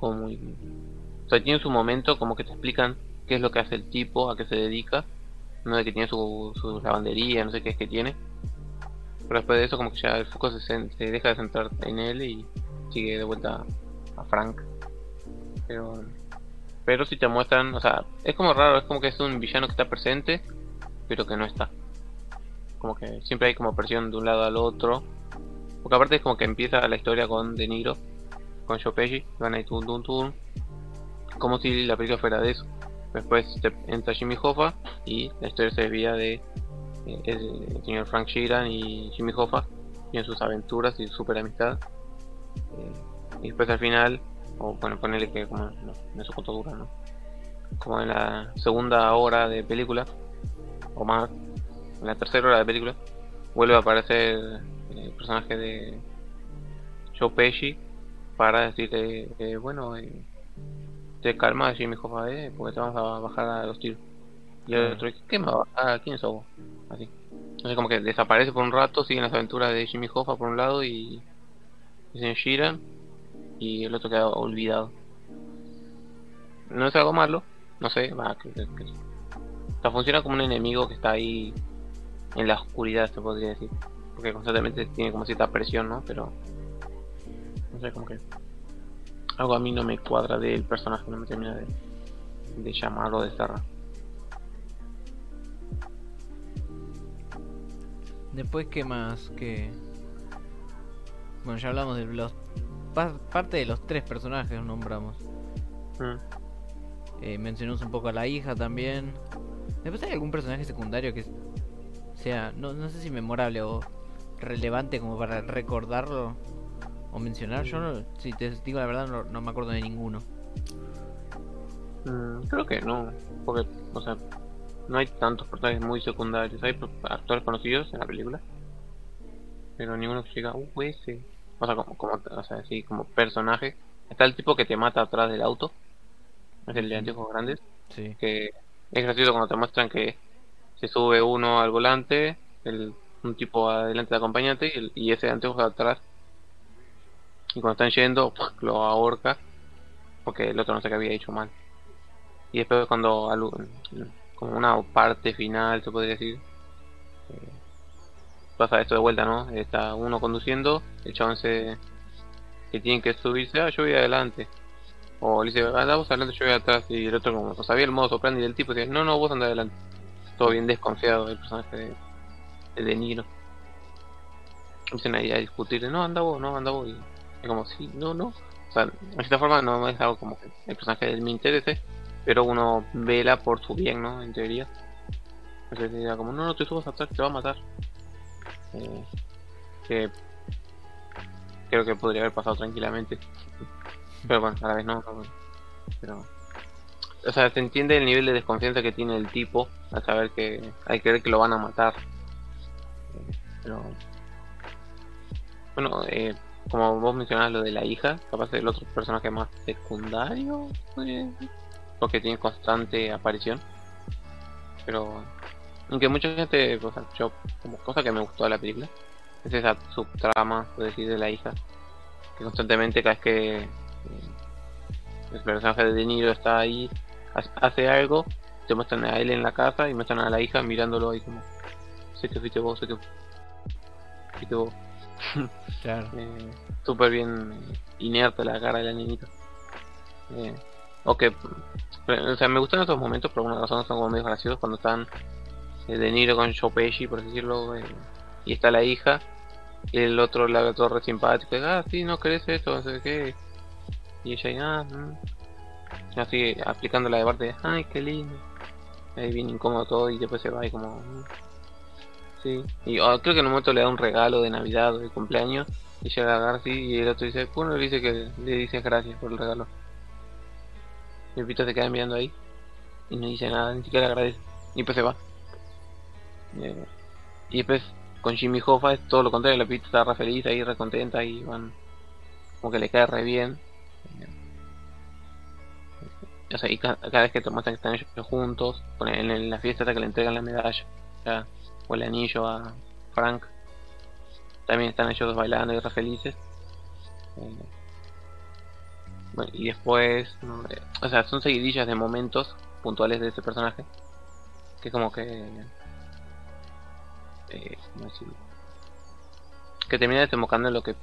Como muy... O sea, tiene su momento como que te explican qué es lo que hace el tipo, a qué se dedica. No de que tiene su, su lavandería, no sé qué es que tiene. Pero después de eso como que ya el foco se, se deja de centrar en él y sigue de vuelta a Frank. Pero pero si te muestran, o sea, es como raro, es como que es un villano que está presente, pero que no está. Como que siempre hay como presión de un lado al otro. Porque aparte es como que empieza la historia con De Niro, con Pesci, van ahí tum tum tum, como si la película fuera de eso. Después entra Jimmy Hoffa y la historia se desvía de eh, el, señor Frank Sheeran y Jimmy Hoffa y en sus aventuras y su super amistad. Eh, y después al final o bueno, ponerle que como no, no sé cuánto dura, ¿no? Como en la segunda hora de película, o más, en la tercera hora de película, vuelve a aparecer el personaje de Joe Pesci para decirle, eh, bueno, eh, te calma, Jimmy Hoffa, eh, porque te vamos a bajar a los tiros. Y el otro, ¿qué me va a bajar? ¿Quién es vos? Así. Entonces como que desaparece por un rato, siguen las aventuras de Jimmy Hoffa por un lado y, y señor Sheeran y el otro queda olvidado. No es algo malo, no sé, va, que, que, que- o sea, funciona como un enemigo que está ahí en la oscuridad, se podría decir. Porque constantemente tiene como cierta presión, ¿no? Pero, no sé, como que algo a mí no me cuadra del personaje, no me termina de, de llamar o de cerrar. Después, ¿qué más? que Bueno, ya hablamos de los... pa- parte de los tres personajes nombramos. Mm. Eh, mencionamos un poco a la hija también. Después hay algún personaje secundario que sea, no, no sé si memorable o relevante como para recordarlo o mencionar. Yo no, si te digo la verdad, no, no me acuerdo de ninguno. Mm, creo que no, porque, o sea, no hay tantos personajes muy secundarios. Hay actores conocidos en la película, pero ninguno que llega, uh, ese. O sea, como, como, o sea, sí, como personaje. Está el tipo que te mata atrás del auto, es el de anteojos grandes, Sí. que es gracioso cuando te muestran que se sube uno al volante, el, un tipo adelante de acompañante y, el- y ese de anteojos atrás. Y cuando están yendo, lo ahorca, porque el otro no sé qué había hecho mal. Y después cuando como una parte final se podría decir eh, pasa esto de vuelta no está uno conduciendo el chabón se que tiene que subirse ah yo voy adelante o le dice anda vos adelante yo voy atrás y el otro como sabía el modo soprano del tipo dice no no vos anda adelante todo bien desconfiado del personaje de, de De Niro empiezan ahí a discutir no anda no anda vos y es como sí no no o sea de cierta forma no es algo como que el personaje de él me interese pero uno vela por su bien, ¿no? En teoría. Entonces era como, no, no te subas atrás, te va a matar. Eh, que creo que podría haber pasado tranquilamente. Pero bueno, a la vez no. no, pero, o sea, se entiende el nivel de desconfianza que tiene el tipo al saber que hay que creer que lo van a matar. Pero bueno, eh, como vos mencionabas lo de la hija, capaz el otro personaje más secundario, porque tiene constante aparición. Pero aunque mucha gente, o sea, yo como cosa que me gustó de la película, es esa subtrama, por decir, de la hija, que constantemente cada vez que eh, el personaje de De Niro está ahí, hace algo, te muestran a él en la casa y muestran a la hija mirándolo ahí como, sé que fuiste vos, sé que fuiste vos. <laughs> Claro. Eh, Súper bien inerte la cara de la niñita. Eh, ok, o sea, me gustan esos momentos por alguna razón, son como medio graciosos cuando están eh, De Niro con Joe Pesci, por decirlo, eh, y está la hija, y el otro la ve todo re simpático, ah, sí, no querés esto, no sé qué, y ella, ah, mm. Así aplicando la de parte, ay, qué lindo, ahí bien incómodo todo, y después se va y como, sí, y ah, creo que en un momento le da un regalo de Navidad o de cumpleaños, y llega a Garci, y el otro dice, uno le dice que le dice gracias por el regalo. Y el pito se queda mirando ahí y no dice nada, ni siquiera agradece. Y después se va. Eh, y después con Jimmy Hoffa es todo lo contrario, la pita está re feliz ahí, re contenta y van como que le cae re bien. Y ca- cada, vez que te muestran que están ellos juntos, en, la fiesta hasta que le entregan la medalla o el anillo a Frank, también están ellos bailando y re felices. Eh, y después, eh, o sea, son seguidillas de momentos puntuales de ese personaje. Que como que... Eh. Que termina desembocando en lo que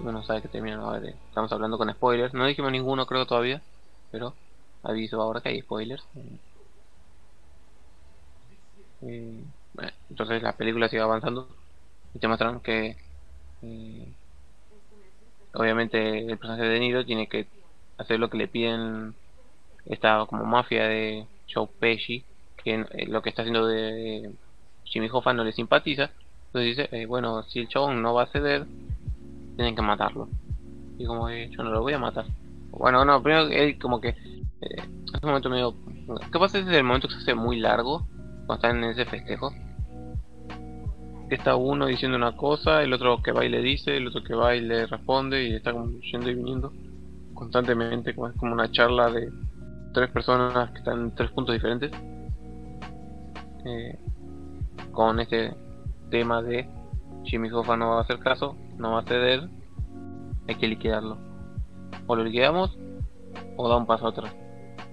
uno sabe que termina. A estamos hablando con spoilers. No dijimos ninguno creo todavía. Pero aviso ahora que hay spoilers. Eh, bueno, entonces la película sigue avanzando. Y te muestran que... eh, obviamente el personaje de Niro tiene que hacer lo que le piden esta como mafia de Joe Pesci que eh, lo que está haciendo de Jimmy Hoffa no le simpatiza entonces dice eh, bueno si el chabón no va a ceder tienen que matarlo y como que yo no lo voy a matar bueno no primero él como que eh, es un momento medio ¿qué pasa es el momento que se hace muy largo cuando están en ese festejo que está uno diciendo una cosa, el otro que va y le dice, el otro que va y le responde y está como yendo y viniendo constantemente, como es como una charla de tres personas que están en tres puntos diferentes. Eh, con este tema de Jimmy Hoffa no va a hacer caso, no va a ceder, hay que liquidarlo. O lo liquidamos o da un paso atrás.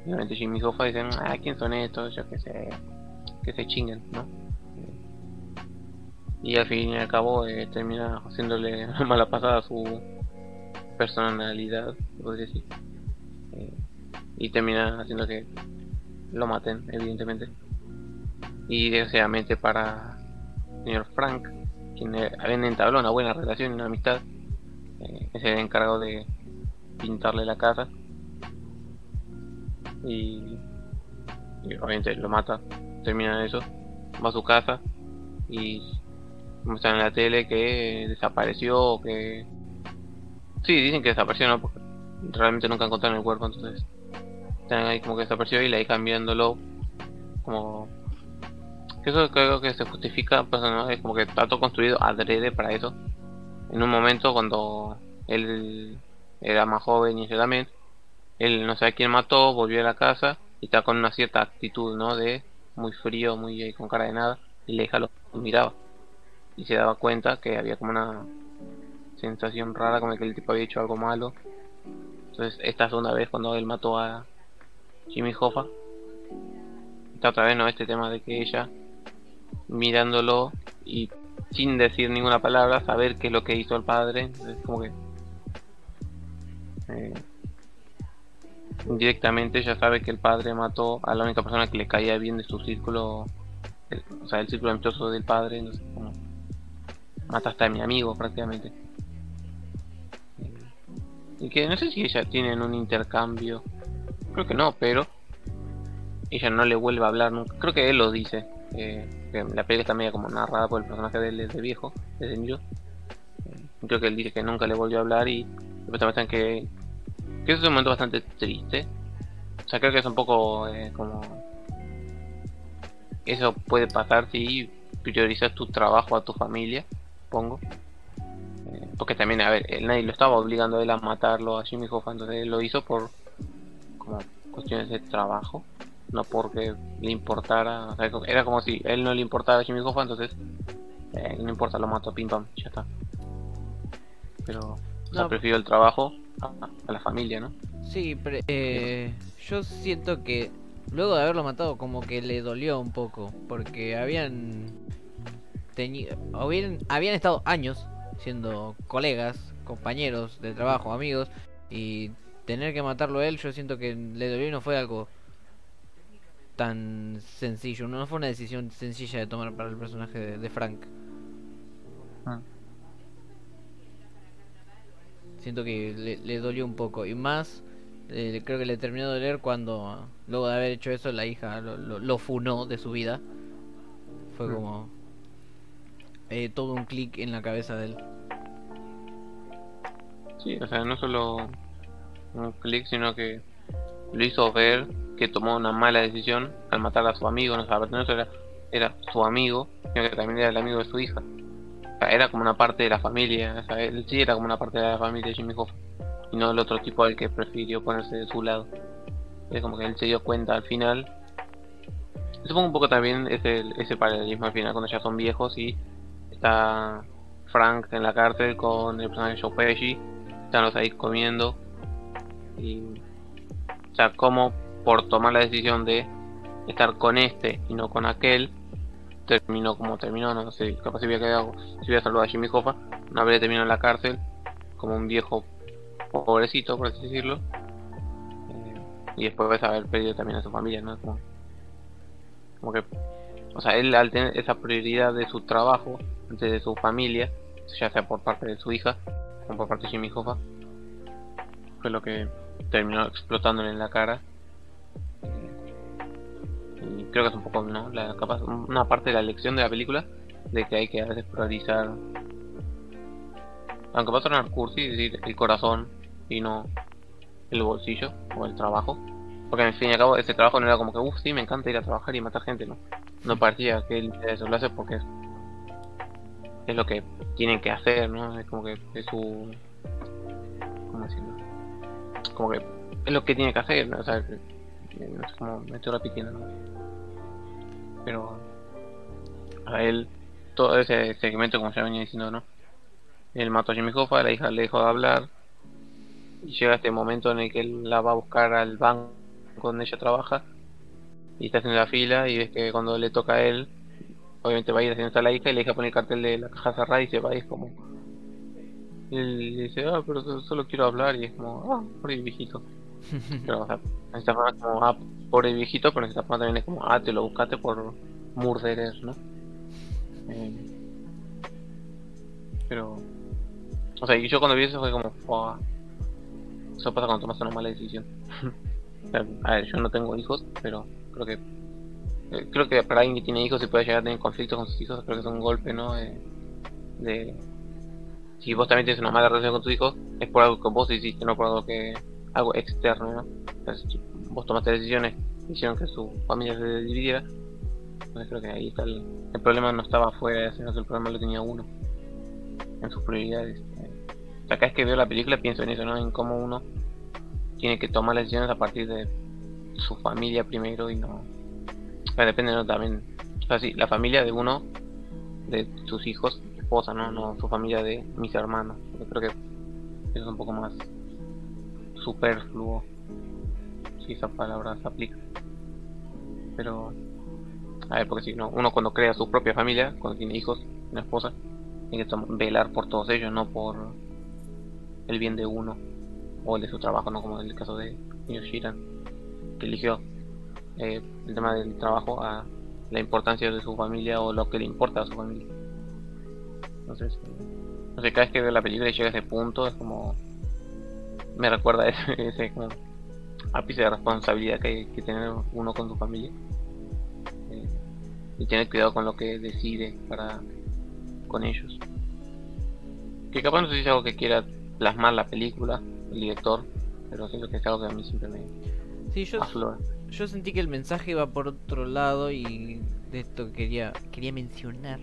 Obviamente Jimmy Hoffa dicen, ah, ¿quién son estos? Yo que sé, que se chinguen, ¿no? y al fin y al cabo eh, termina haciéndole <laughs> mala pasada a su personalidad, podría decir. Eh, y termina haciendo que lo maten, evidentemente. Y desgraciadamente para el señor Frank, quien habían entablado una buena relación y una amistad, eh, es el encargado de pintarle la casa. Y, obviamente lo mata, termina eso, va a su casa y muestran en la tele que desapareció que sí dicen que desapareció no porque realmente nunca encontraron el cuerpo entonces están ahí como que desapareció y la ahí cambiándolo como que eso creo que se justifica pues no es como que está todo construido adrede para eso. En un momento cuando él era más joven y ella también él no sabe quién mató volvió a la casa y está con una cierta actitud no de muy frío muy ahí con cara de nada y la hija lo miraba. Y se daba cuenta que había como una sensación rara como que el tipo había hecho algo malo. Entonces esta segunda vez cuando él mató a Jimmy Hoffa está otra vez no este tema de que ella mirándolo y sin decir ninguna palabra saber qué es lo que hizo el padre. Entonces como que eh, directamente ella sabe que el padre mató a la única persona que le caía bien de su círculo el- o sea el círculo amistoso del padre entonces como mataste a mi amigo prácticamente. Y que no sé si ella tienen un intercambio. Creo que no, pero ella no le vuelve a hablar nunca. Creo que él lo dice. eh, la película está media como narrada por el personaje de él de viejo, de De Niro. Eh, creo que él dice que nunca le volvió a hablar y después te que, que es un momento bastante triste. O sea, creo que es un poco eh, como... Eso puede pasar si priorizas tu trabajo a tu familia pongo. Eh, porque también, a ver, él nadie lo estaba obligando a él a matarlo a Jimmy Hoffa, entonces él lo hizo por como cuestiones de trabajo, no porque le importara, o sea, era como si él no le importara a Jimmy Hoffa, entonces eh, no importa, lo mato, pim pam, ya está. Pero o sea, No. prefiero el trabajo a, a la familia, ¿no? Sí, pero eh, yo siento que luego de haberlo matado como que le dolió un poco porque habían teni- habían, habían estado años siendo colegas, compañeros de trabajo, amigos, y tener que matarlo a él, yo siento que le dolió y no fue algo tan sencillo, no fue una decisión sencilla de tomar para el personaje de, de Frank. Ah. Siento que le, le dolió un poco, y más eh, creo que le terminó de doler cuando, luego de haber hecho eso, la hija lo, lo, lo funó de su vida. Fue Mm. como eh, todo un clic en la cabeza de él. Sí, o sea, no solo un clic, sino que lo hizo ver que tomó una mala decisión al matar a su amigo, no, o sea, no solo era, era su amigo, sino que también era el amigo de su hija. Era como una parte de la familia, o sea, él sí era como una parte de la familia de Jimmy Hoffa, y no el otro tipo al que prefirió ponerse de su lado. Es como que él se dio cuenta al final. Supongo un poco también ese, ese paralelismo al final cuando ya son viejos y está Frank en la cárcel con el personaje Joe Pesci están los ahí comiendo y o sea como por tomar la decisión de estar con este y no con aquel terminó como terminó no sé capaz si hubiera quedado si hubiera saludado a Jimmy Hoffa no habría terminado en la cárcel como un viejo pobrecito por así decirlo. Eh, y después de haber perdido también a su familia no como, como que o sea él al tener esa prioridad de su trabajo antes de su familia ya sea por parte de su hija como por parte de Jimmy Hoffa fue lo que terminó explotándole en la cara y creo que es un poco no la capaz una parte de la lección de la película de que hay que a veces priorizar. Aunque va a sonar cursi decir el corazón y no el bolsillo o el trabajo porque al fin y al cabo ese trabajo no era como que uff sí me encanta ir a trabajar y matar gente no no parecía que él eso lo hace porque es, es lo que tienen que hacer no es como que es su ¿cómo decirlo? como que es lo que tiene que hacer ¿no? o sea no sé cómo me estoy repitiendo pero a él todo ese segmento como ya venía diciendo no él mató a Jimmy Hoffa la hija le dejó de hablar y llega este momento en el que él la va a buscar al banco donde ella trabaja y está haciendo la fila y ves que cuando le toca a él obviamente va a ir haciendo a la hija y la hija pone el cartel de la caja cerrada y se va y es como él dice ah pero so- solo quiero hablar y es como ah pobre viejito pero o sea en forma como ah pobre viejito pero en esta forma también es como ah te lo buscaste por murderer no Eh, pero o sea yo cuando vi eso fue como eso pasa cuando tomas una mala decisión. <laughs> A ver yo no tengo hijos pero creo que eh, creo que para alguien que tiene hijos y puede llegar a tener conflictos con sus hijos creo que es un golpe no de si vos también tienes una mala relación con tus hijos es por algo que vos hiciste no por algo que algo externo no vos tomaste decisiones hicieron que su familia se dividiera entonces creo que ahí está el, el problema no estaba afuera sino que el problema lo tenía uno en sus prioridades. O sea, cada vez que veo la película pienso en eso no en cómo uno tiene que tomar las decisiones a partir de su familia primero y no depende ¿no? también o sea sí la familia de uno de sus hijos esposa no no su familia de mis hermanos. Yo creo que eso es un poco más superfluo si esa palabra se aplica. Pero a ver porque si no uno cuando crea su propia familia cuando tiene hijos una esposa tiene que velar por todos ellos no por el bien de uno o el de su trabajo no como en el caso de Neo Shiran que eligió eh, el tema del trabajo a la importancia de su familia o lo que le importa a su familia. Entonces no sé cada vez que veo la película y llega a ese punto es como me recuerda a <laughs> ese, ese como ápice de responsabilidad que hay que tener uno con su familia Eh, y tener cuidado con lo que decide para con ellos que capaz no sé si es algo que quiera plasmar la película el director pero siento que es algo que a mí siempre me Sí, yo, aflora yo sentí que el mensaje iba por otro lado y de esto quería quería mencionar.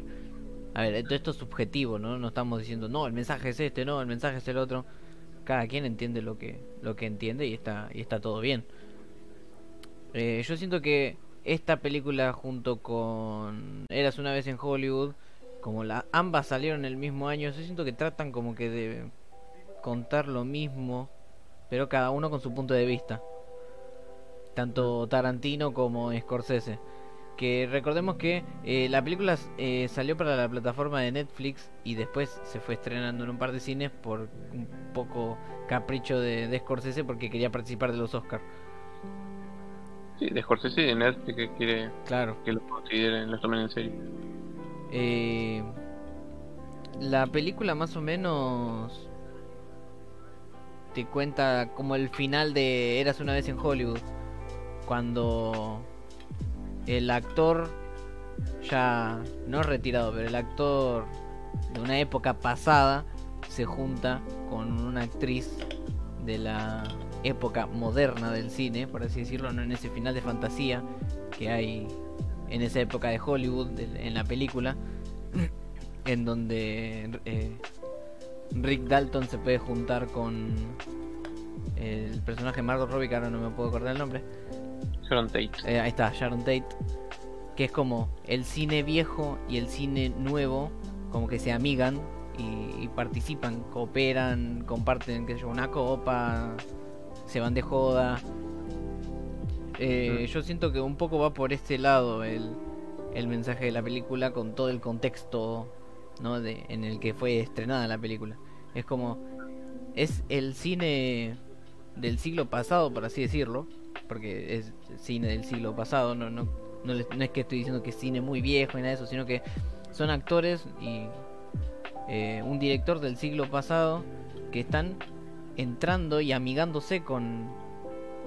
A ver, todo esto es subjetivo, ¿no? No estamos diciendo, no, el mensaje es este, no, el mensaje es el otro. Cada quien entiende lo que lo que entiende y está y está todo bien. Eh, yo siento que esta película junto con Eras una vez en Hollywood, como ambas salieron el mismo año, yo siento que tratan como que de contar lo mismo, pero cada uno con su punto de vista tanto Tarantino como Scorsese. Que recordemos que eh, la película eh, salió para la plataforma de Netflix y después se fue estrenando en un par de cines por un poco capricho de, de Scorsese porque quería participar de los Oscars. Sí, de Scorsese y de Netflix que quiere Claro. que lo consideren, lo tomen en serio. Eh, la película más o menos te cuenta como el final de Eras una vez en Hollywood. Cuando el actor, ya no retirado, pero el actor de una época pasada se junta con una actriz de la época moderna del cine, por así decirlo, no en ese final de fantasía que hay en esa época de Hollywood, en la película, <clears throat> en donde eh, Rick Dalton se puede juntar con el personaje Margot Robbie, que ahora no me puedo acordar el nombre. Sharon Tate. Eh, ahí está, Sharon Tate. Que es como el cine viejo y el cine nuevo, como que se amigan y, y participan, cooperan, comparten qué sé yo, una copa, se van de joda. Eh, Yo siento que un poco va por este lado el, el mensaje de la película con todo el contexto ¿no? de, en el que fue estrenada la película. Es como, es el cine del siglo pasado, por así decirlo, porque es cine del siglo pasado, no, no, no, les- no es que estoy diciendo que es cine muy viejo ni nada de eso, sino que son actores y eh, un director del siglo pasado que están entrando y amigándose con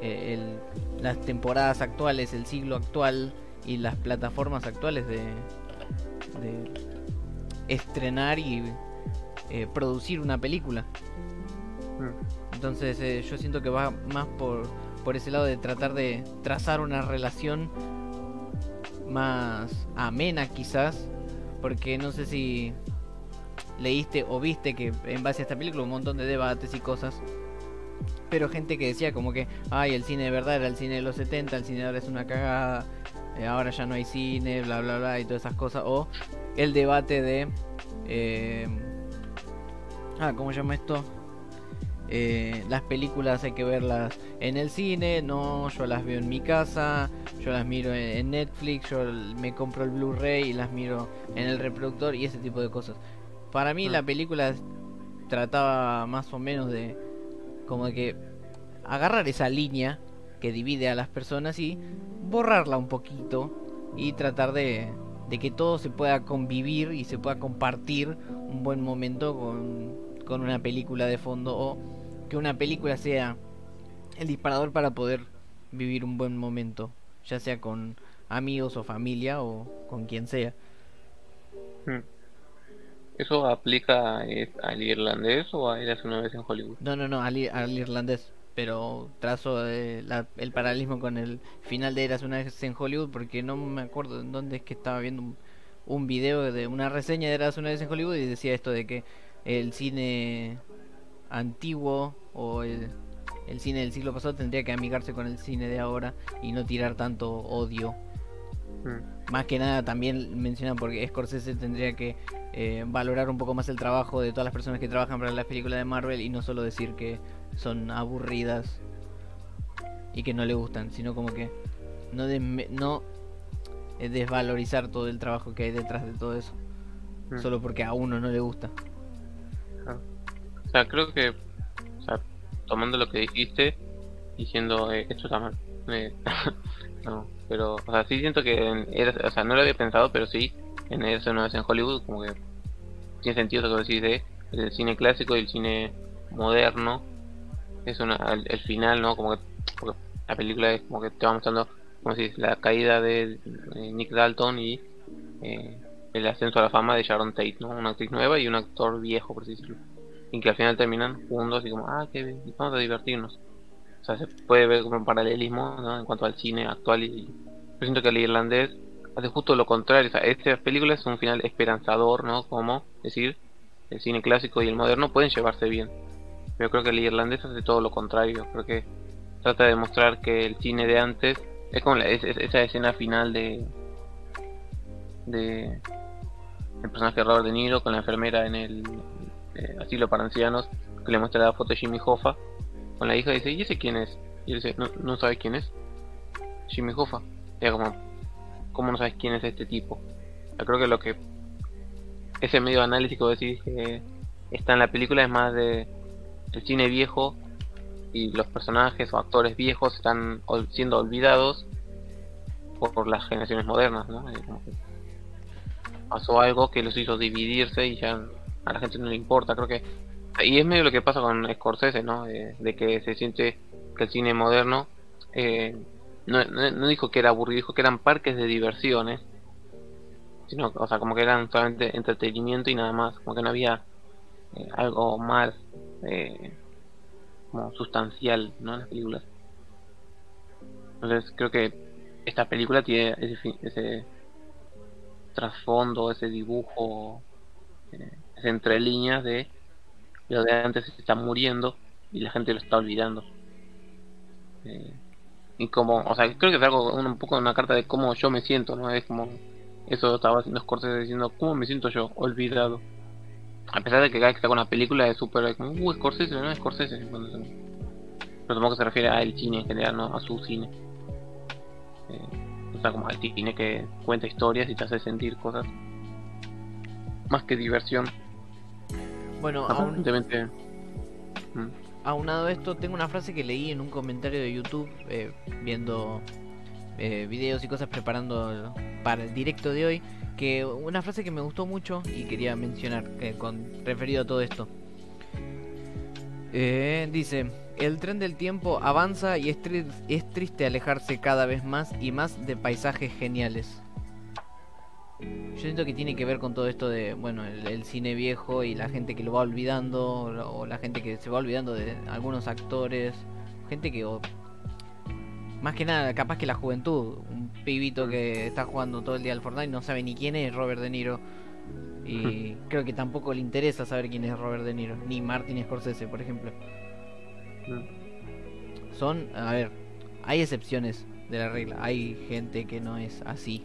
eh, el- las temporadas actuales, el siglo actual y las plataformas actuales de, de estrenar y eh, producir una película. Mm. Entonces yo siento que va más por, por ese lado de tratar de trazar una relación más amena quizás, porque no sé si leíste o viste que en base a esta película un montón de debates y cosas, pero gente que decía como que, ay, el cine de verdad era el cine de los 70, el cine ahora es una cagada, eh, ahora ya no hay cine, bla, bla, bla, y todas esas cosas, o el debate de... eh, ah, ¿cómo llama esto? Eh, las películas hay que verlas en el cine, no, yo las veo en mi casa, yo las miro en, en Netflix, yo me compro el Blu-ray y las miro en el reproductor y ese tipo de cosas. Para mí Mm. la película trataba más o menos de como de que agarrar esa línea que divide a las personas y borrarla un poquito y tratar de, de que todo se pueda convivir y se pueda compartir un buen momento con, con una película de fondo o que una película sea el disparador para poder vivir un buen momento, ya sea con amigos o familia o con quien sea. Mm. ¿Eso aplica al irlandés o a Eras una vez en Hollywood? No, no, no, al irlandés. Pero trazo eh, la- el paralelismo con el final de Eras una vez en Hollywood porque no me acuerdo en dónde es que estaba viendo un, un video de una reseña de Eras una vez en Hollywood y decía esto de que el cine antiguo o el, el cine del siglo pasado tendría que amigarse con el cine de ahora y no tirar tanto odio. Mm. Más que nada también mencionan porque Scorsese tendría que eh, valorar un poco más el trabajo de todas las personas que trabajan para las películas de Marvel y no solo decir que son aburridas y que no le gustan, sino como que no, desme- no eh, desvalorizar todo el trabajo que hay detrás de todo eso, Mm. solo porque a uno no le gusta. Creo que, tomando lo que dijiste, diciendo eh, esto está mal. eh, <laughs> no, pero, o sea, sí siento que en o sea, no lo había pensado, pero sí, en Eras una vez en Hollywood, como que tiene sentido lo que decís de el cine clásico y el cine moderno. Es una, el, final, ¿no? Como que, la película es como que te va mostrando, como si la caída de Nick Dalton y eh, el ascenso a la fama de Sharon Tate, ¿no? Una actriz nueva y un actor viejo, por así decirlo y que al final terminan juntos y como, ah, qué bien, vamos a divertirnos. O sea, se puede ver como un paralelismo ¿no? en cuanto al cine actual y yo siento que el irlandés hace justo lo contrario. O sea, esta película es un final esperanzador, ¿no? Como decir, el cine clásico y el moderno pueden llevarse bien. Pero creo que el irlandés hace todo lo contrario. Creo que trata de mostrar que el cine de antes es como la- es- es- esa escena final de de el personaje de De Niro con la enfermera en el eh, asilo para ancianos que le muestra la foto de Jimmy Hoffa con la hija y dice ¿y ese quién es? y él dice no, no sabe quién es Jimmy Hoffa era como cómo no sabes quién es este tipo. Yo creo que lo que ese medio de análisis que está en la película es más de el cine viejo y los personajes o actores viejos están siendo olvidados por, por las generaciones modernas, ¿no? Pasó algo que los hizo dividirse y ya a la gente no le importa, creo que y es medio lo que pasa con Scorsese, ¿no? De, de que se siente que el cine moderno eh, no, no, dijo que era aburrido, dijo que eran parques de diversiones, sino, o sea, como que eran solamente entretenimiento y nada más, como que no había eh, algo más eh, como sustancial, ¿no? En las películas. Entonces creo que esta película tiene ese, ese trasfondo, ese dibujo, eh, ese entre líneas de lo de antes se está muriendo y la gente lo está olvidando. Eh, y como, o sea, creo que es algo, un, poco una carta de cómo yo me siento, ¿no? Es como, eso estaba haciendo Scorsese diciendo, ¿cómo me siento yo? Olvidado. A pesar de que cada que saca una película es súper como, uh, Scorsese, no es Scorsese. Pero supongo que se refiere al cine en general, no a su cine. Eh, o sea, como al cine que cuenta historias y te hace sentir cosas. Más que diversión. Bueno, Aparentemente. mm, aunado a esto, tengo una frase que leí en un comentario de YouTube eh, viendo eh, videos y cosas preparando para el directo de hoy. Que una frase que me gustó mucho y quería mencionar eh, con referido a todo esto. Eh, dice, el tren del tiempo avanza y es, tri- es triste alejarse cada vez más y más de paisajes geniales. Yo siento que tiene que ver con todo esto de, bueno, el, el cine viejo y la gente que lo va olvidando, o la gente que se va olvidando de algunos actores, gente que, o- más que nada, capaz que la juventud, un pibito que está jugando todo el día al Fortnite no sabe ni quién es Robert De Niro. Y creo que tampoco le interesa saber quién es Robert De Niro, ni Martin Scorsese, por ejemplo. mm, Son, a ver, hay excepciones de la regla, hay gente que no es así.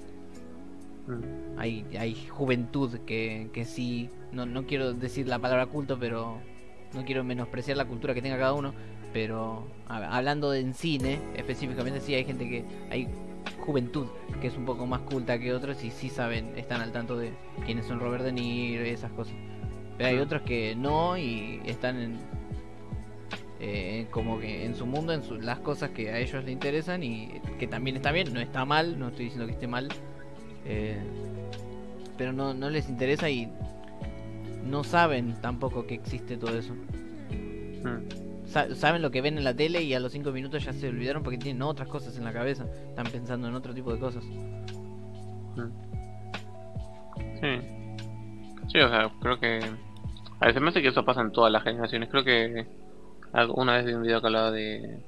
Mm. hay, hay juventud que, que sí, no, no quiero decir la palabra culto, pero no quiero menospreciar la cultura que tenga cada uno, pero a- hablando de en cine, específicamente sí hay gente que, hay juventud que es un poco más culta que otros y sí saben, están al tanto de quiénes son Robert De Niro y esas cosas. Pero hay otros que no y están en, eh, como que en su mundo, en su- las cosas que a ellos les interesan y que también está bien, no está mal, no estoy diciendo que esté mal, eh, pero no, no les interesa y no saben tampoco que existe todo eso. Mm. Sa- saben lo que ven en la tele y a los 5 minutos ya se olvidaron porque tienen otras cosas en la cabeza, están pensando en otro tipo de cosas. Sí. Sí, o sea, creo que. A veces me hace que eso pasa en todas las generaciones. Creo que. Una vez vi un video que hablaba de.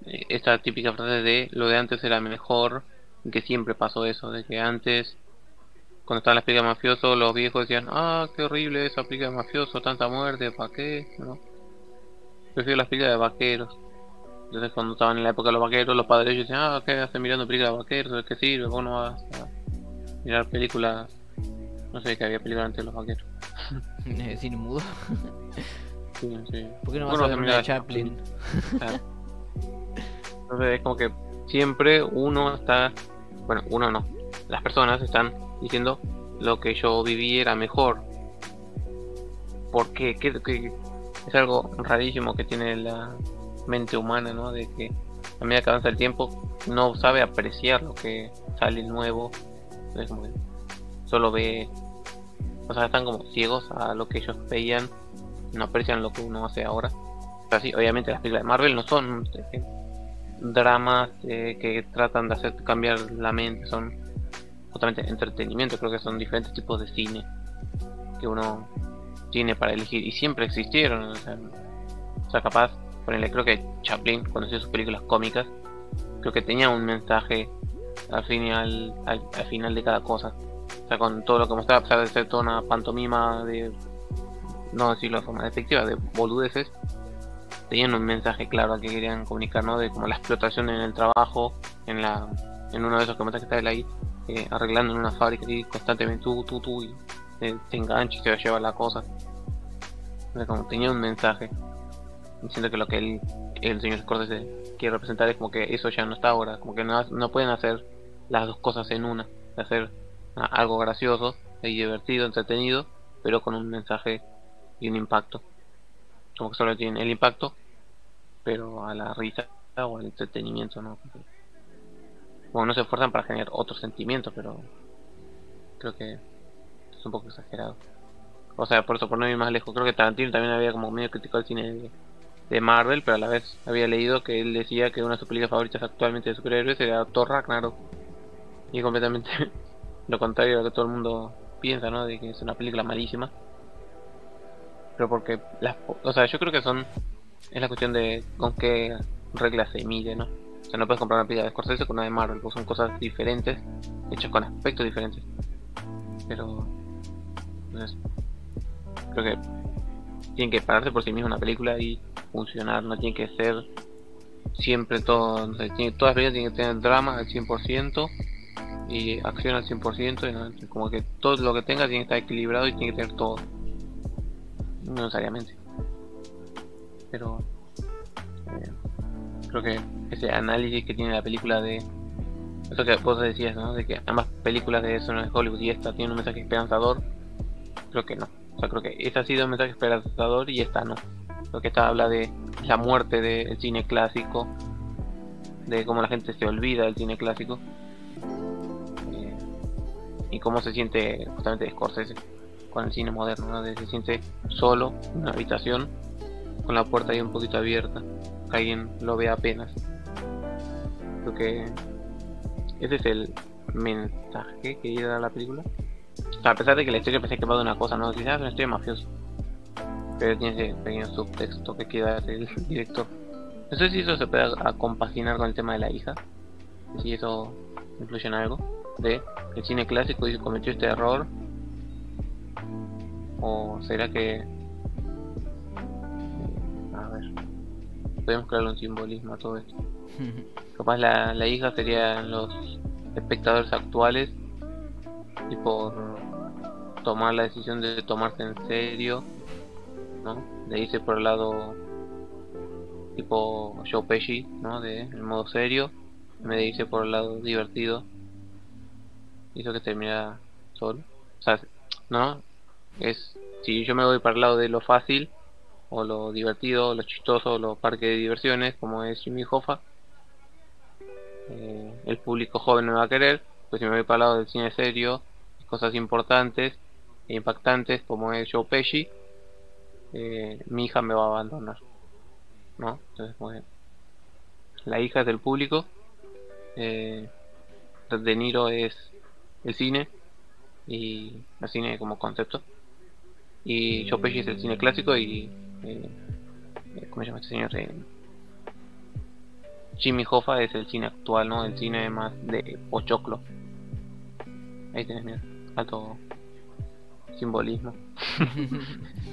de Esta típica frase de lo de antes era mejor. Que siempre pasó eso. De que antes. Cuando estaban las películas de mafioso, los viejos decían: Ah, qué horrible esa película de mafioso, tanta muerte, ¿para qué? ¿No? Prefiero las películas de vaqueros. Entonces, cuando estaban en la época de los vaqueros, los padres ellos decían: Ah, ¿qué haces mirando películas de vaqueros? ¿De qué sirve? Vos no vas a mirar películas no sé que había películas antes de los vaqueros. <laughs> Cine mudo. <laughs> Sí, sí. ¿Por qué no vas a ver mira, una Chaplin? <laughs> Claro. Entonces es como que siempre uno está, bueno, uno no, las personas están diciendo lo que yo viví era mejor. Porque qué, qué- es algo rarísimo que tiene la mente humana, ¿no? De que a medida que avanza el tiempo no sabe apreciar lo que sale nuevo. Solo ve, o sea, están como ciegos a lo que ellos veían, no aprecian lo que uno hace ahora. O sea, sí, obviamente las películas de Marvel no son eh, dramas eh, que tratan de hacer cambiar la mente, son justamente entretenimiento, creo que son diferentes tipos de cine que uno tiene para elegir y siempre existieron, o sea, o sea, capaz, ponele, creo que Chaplin cuando hacía sus películas cómicas, creo que tenía un mensaje al final, al, al final de cada cosa. O sea, con todo lo que mostraba, a pesar de ser toda una pantomima de, no decirlo de forma despectiva, de boludeces, tenían un mensaje claro que querían comunicar, ¿no? De como la explotación en el trabajo, en la en uno de esos que está ahí, eh, arreglando en una fábrica y constantemente tú, tú, tú, y te engancha y se lleva la cosa. Como tenía un mensaje. Y siento que lo que el señor Scorsese quiere representar es como que eso ya no está ahora, como que no, no pueden hacer las dos cosas en una, hacer ah, algo gracioso y divertido, entretenido, pero con un mensaje y un impacto. Como que solo tienen el impacto, pero a la risa o al entretenimiento, ¿no? Bueno, no se esfuerzan para generar otros sentimientos, pero creo que es un poco exagerado. O sea, por eso, por no ir más lejos, creo que Tarantino también había como medio criticado el cine de, de Marvel, pero a la vez había leído que él decía que una de sus películas favoritas actualmente de superhéroes era Thor Ragnarok. Y completamente <laughs> lo contrario a lo que todo el mundo piensa, ¿no? De que es una película malísima. Pero porque, las, o sea, yo creo que son. Es la cuestión de con qué reglas se mide, ¿no? O sea, no puedes comprar una película de Scorsese con una de Marvel, porque son cosas diferentes, hechas con aspectos diferentes. Pero. Entonces, creo que tienen que pararse por sí mismo una película y funcionar, no tiene que ser siempre todo, no sé, tiene, todas las películas tienen que tener drama al 100% y acción al 100%, y como que todo lo que tenga tiene que estar equilibrado y tiene que tener todo. No necesariamente. Pero eh, creo que ese análisis que tiene la película de eso que vos decías, ¿no? De que ambas películas de eso no es Hollywood y esta tiene un mensaje esperanzador, creo que no. O sea, creo que esa ha sido un mensaje esperanzador y esta no. Lo que esta habla de la muerte del cine clásico, de cómo la gente se olvida del cine clásico eh, y cómo se siente justamente Scorsese con el cine moderno, ¿no? Se siente solo en una habitación con la puerta ahí un poquito abierta, alguien lo ve apenas. Creo que ese es el mensaje que quiere dar la película a pesar de que la historia parece que va de una cosa, ¿no? Quizás es una historia mafiosa. Pero tiene ese pequeño subtexto que quiere dar el <laughs> director. No sé si eso se puede acompaginar con el tema de la hija. Si eso influye en algo. De el cine clásico y cometió este error. O será que. A ver. Podemos crearle un simbolismo a todo esto. <laughs> Capaz la, la hija sería los espectadores actuales y por tomar la decisión de tomarse en serio, ¿no? De irse por el lado tipo Joe Pesci, ¿no? De el modo serio, me dice por el lado divertido, hizo que terminara solo. O sea, ¿no? Es si yo me voy para el lado de lo fácil o lo divertido, lo chistoso, los parques de diversiones, como es Jimmy Hoffa, eh, el público joven me va a querer, pues si me voy para el lado del cine serio, cosas importantes e impactantes como es Joe Pesci, eh, mi hija me va a abandonar. ¿No? Entonces, muy La hija es del público. Eh, de Niro es el cine y el cine como concepto. Y Joe Pesci es el cine clásico y. Eh, ¿Cómo se llama este señor? Eh, Jimmy Hoffa es el cine actual, ¿no? El cine más de pochoclo. Ahí tenés, mira alto simbolismo. <laughs>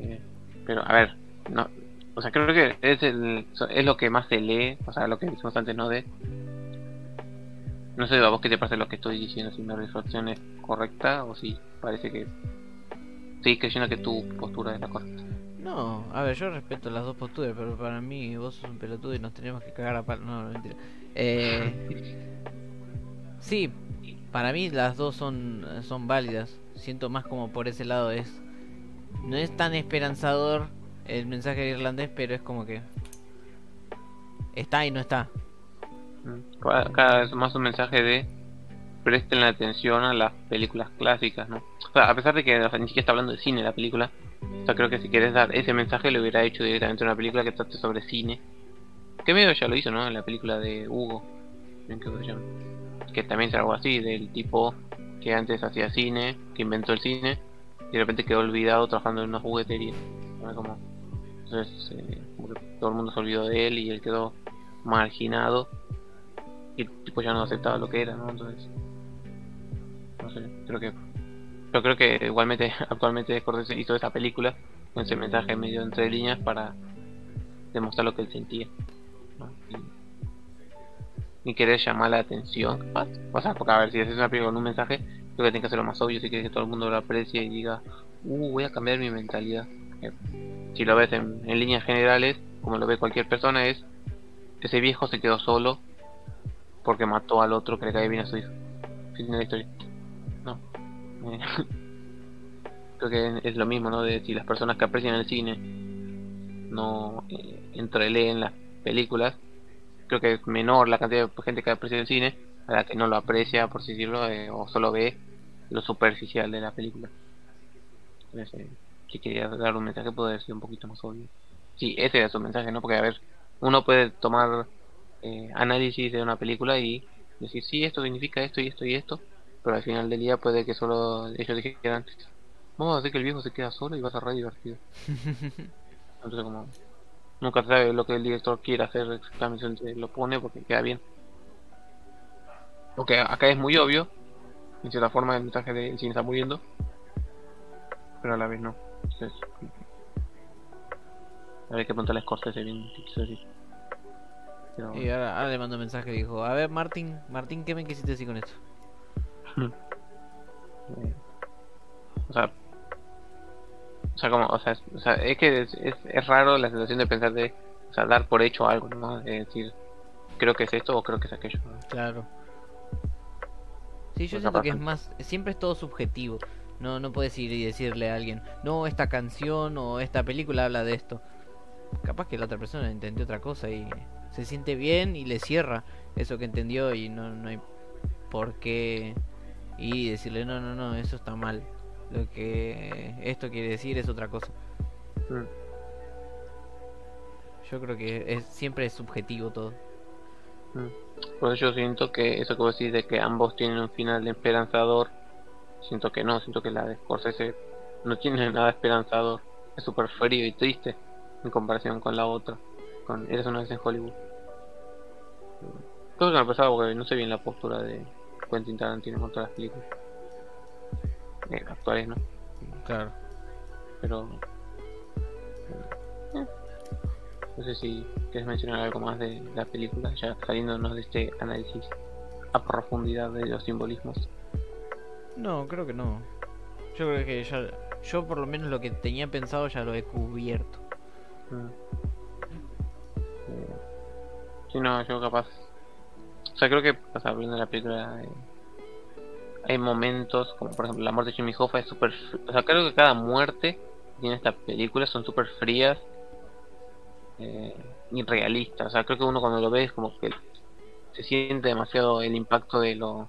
Eh, pero, a ver, no, o sea, creo que es, el, es lo que más se lee, o sea, lo que dijimos antes, ¿no? De. No sé a vos qué te parece lo que estoy diciendo, si mi reflexión es correcta o si parece que. Sí, creyendo que tu postura es la correcta. No, a ver, yo respeto las dos posturas, pero para mí vos sos un pelotudo y nos tenemos que cagar a palo. No, no, mentira. Eh, sí, para mí las dos son, son válidas. Siento más como por ese lado es. No es tan esperanzador el mensaje irlandés, pero es como que. Está y no está. Mm, cada vez más un mensaje de presten la atención a las películas clásicas, ¿no? O sea, a pesar de que ni siquiera está hablando de cine la película, o sea, creo que si quieres dar ese mensaje lo hubiera hecho directamente una película que trate sobre cine. Que medio ya lo hizo, ¿no? En la película de Hugo. ¿En qué que también es algo así, del tipo que antes hacía cine, que inventó el cine, y de repente quedó olvidado trabajando en una juguetería. Como, entonces, eh, todo el mundo se olvidó de él y él quedó marginado, y el tipo ya no aceptaba lo que era, ¿no? Entonces, no sé, creo que. Yo creo que igualmente, <laughs> actualmente Scorsese hizo esa película con ese mensaje medio entre líneas para demostrar lo que él sentía. ¿no? ni querés llamar la atención. O sea, porque a ver, si haces una película con un mensaje, creo que tienes que hacerlo más obvio si quieres que todo el mundo lo aprecie y diga, uh, voy a cambiar mi mentalidad. Eh, si lo ves en, líneas generales, como lo ve cualquier persona, es ese viejo se quedó solo porque mató al otro que le cae bien a su hijo. Fin de la historia. <laughs> Creo que es lo mismo, ¿no? De si las personas que aprecian el cine no eh, entreleen las películas, creo que es menor la cantidad de gente que aprecia el cine a la que no lo aprecia, por así decirlo, eh, o solo ve lo superficial de la película. Entonces, eh, si quería dar un mensaje, puede ser un poquito más obvio. Sí, ese era su mensaje, ¿no? Porque, a ver, uno puede tomar eh, análisis de una película y decir, sí, esto significa esto y esto y esto, pero al final del día puede que solo ellos dijeran, vamos a hacer que el viejo se queda solo y va a ser re divertido. <laughs> Entonces, como nunca se sabe lo que el director quiere hacer exactamente, lo pone porque queda bien. Porque acá es muy obvio, en cierta forma el mensaje de cine está muriendo, pero a la vez no. Entonces, a ver qué preguntarle a Scorsese bien qué quiso decir. Pero, Y ahora, ahora le mando un mensaje y dijo, a ver Martín, Martín, ¿qué me quisiste decir con esto? O sea, o sea, como, o sea, es, o sea, es que es, es, es raro la sensación de pensar de, o sea, dar por hecho algo, ¿no? De decir, creo que es esto o creo que es aquello. ¿no? Claro. Sí, yo siento que es más, siempre es todo subjetivo. No, no puedes ir y decirle a alguien, no, esta canción o esta película habla de esto. Capaz que la otra persona entendió otra cosa y se siente bien y le cierra eso que entendió y no, no hay por qué y decirle, no, no, no, eso está mal. Lo que esto quiere decir es otra cosa. Mm. Yo creo que es, siempre es subjetivo todo. Mm. Por eso yo siento que eso que vos decís de que ambos tienen un final esperanzador, siento que no, siento que la de Scorsese no tiene <laughs> nada esperanzador, es súper frío y triste en comparación con la otra, con Eres una vez en Hollywood. Creo que me ha pasado porque no sé bien la postura de Quentin Tarantino contra las películas eh, actuales, ¿no? Claro. Pero eh, no sé si quieres mencionar algo más de la película, ya saliéndonos de este análisis a profundidad de los simbolismos. No, creo que no. Yo creo que ya. Yo, por lo menos, lo que tenía pensado ya lo he cubierto. Mm. Eh, sí, no, yo capaz. O sea, creo que, o sea, hablando la película, hay momentos, como por ejemplo la muerte de Jimmy Hoffa es súper. O sea, creo que cada muerte que tiene esta película son súper frías eh, y realistas. O sea, creo que uno cuando lo ve es como que se siente demasiado el impacto de lo. O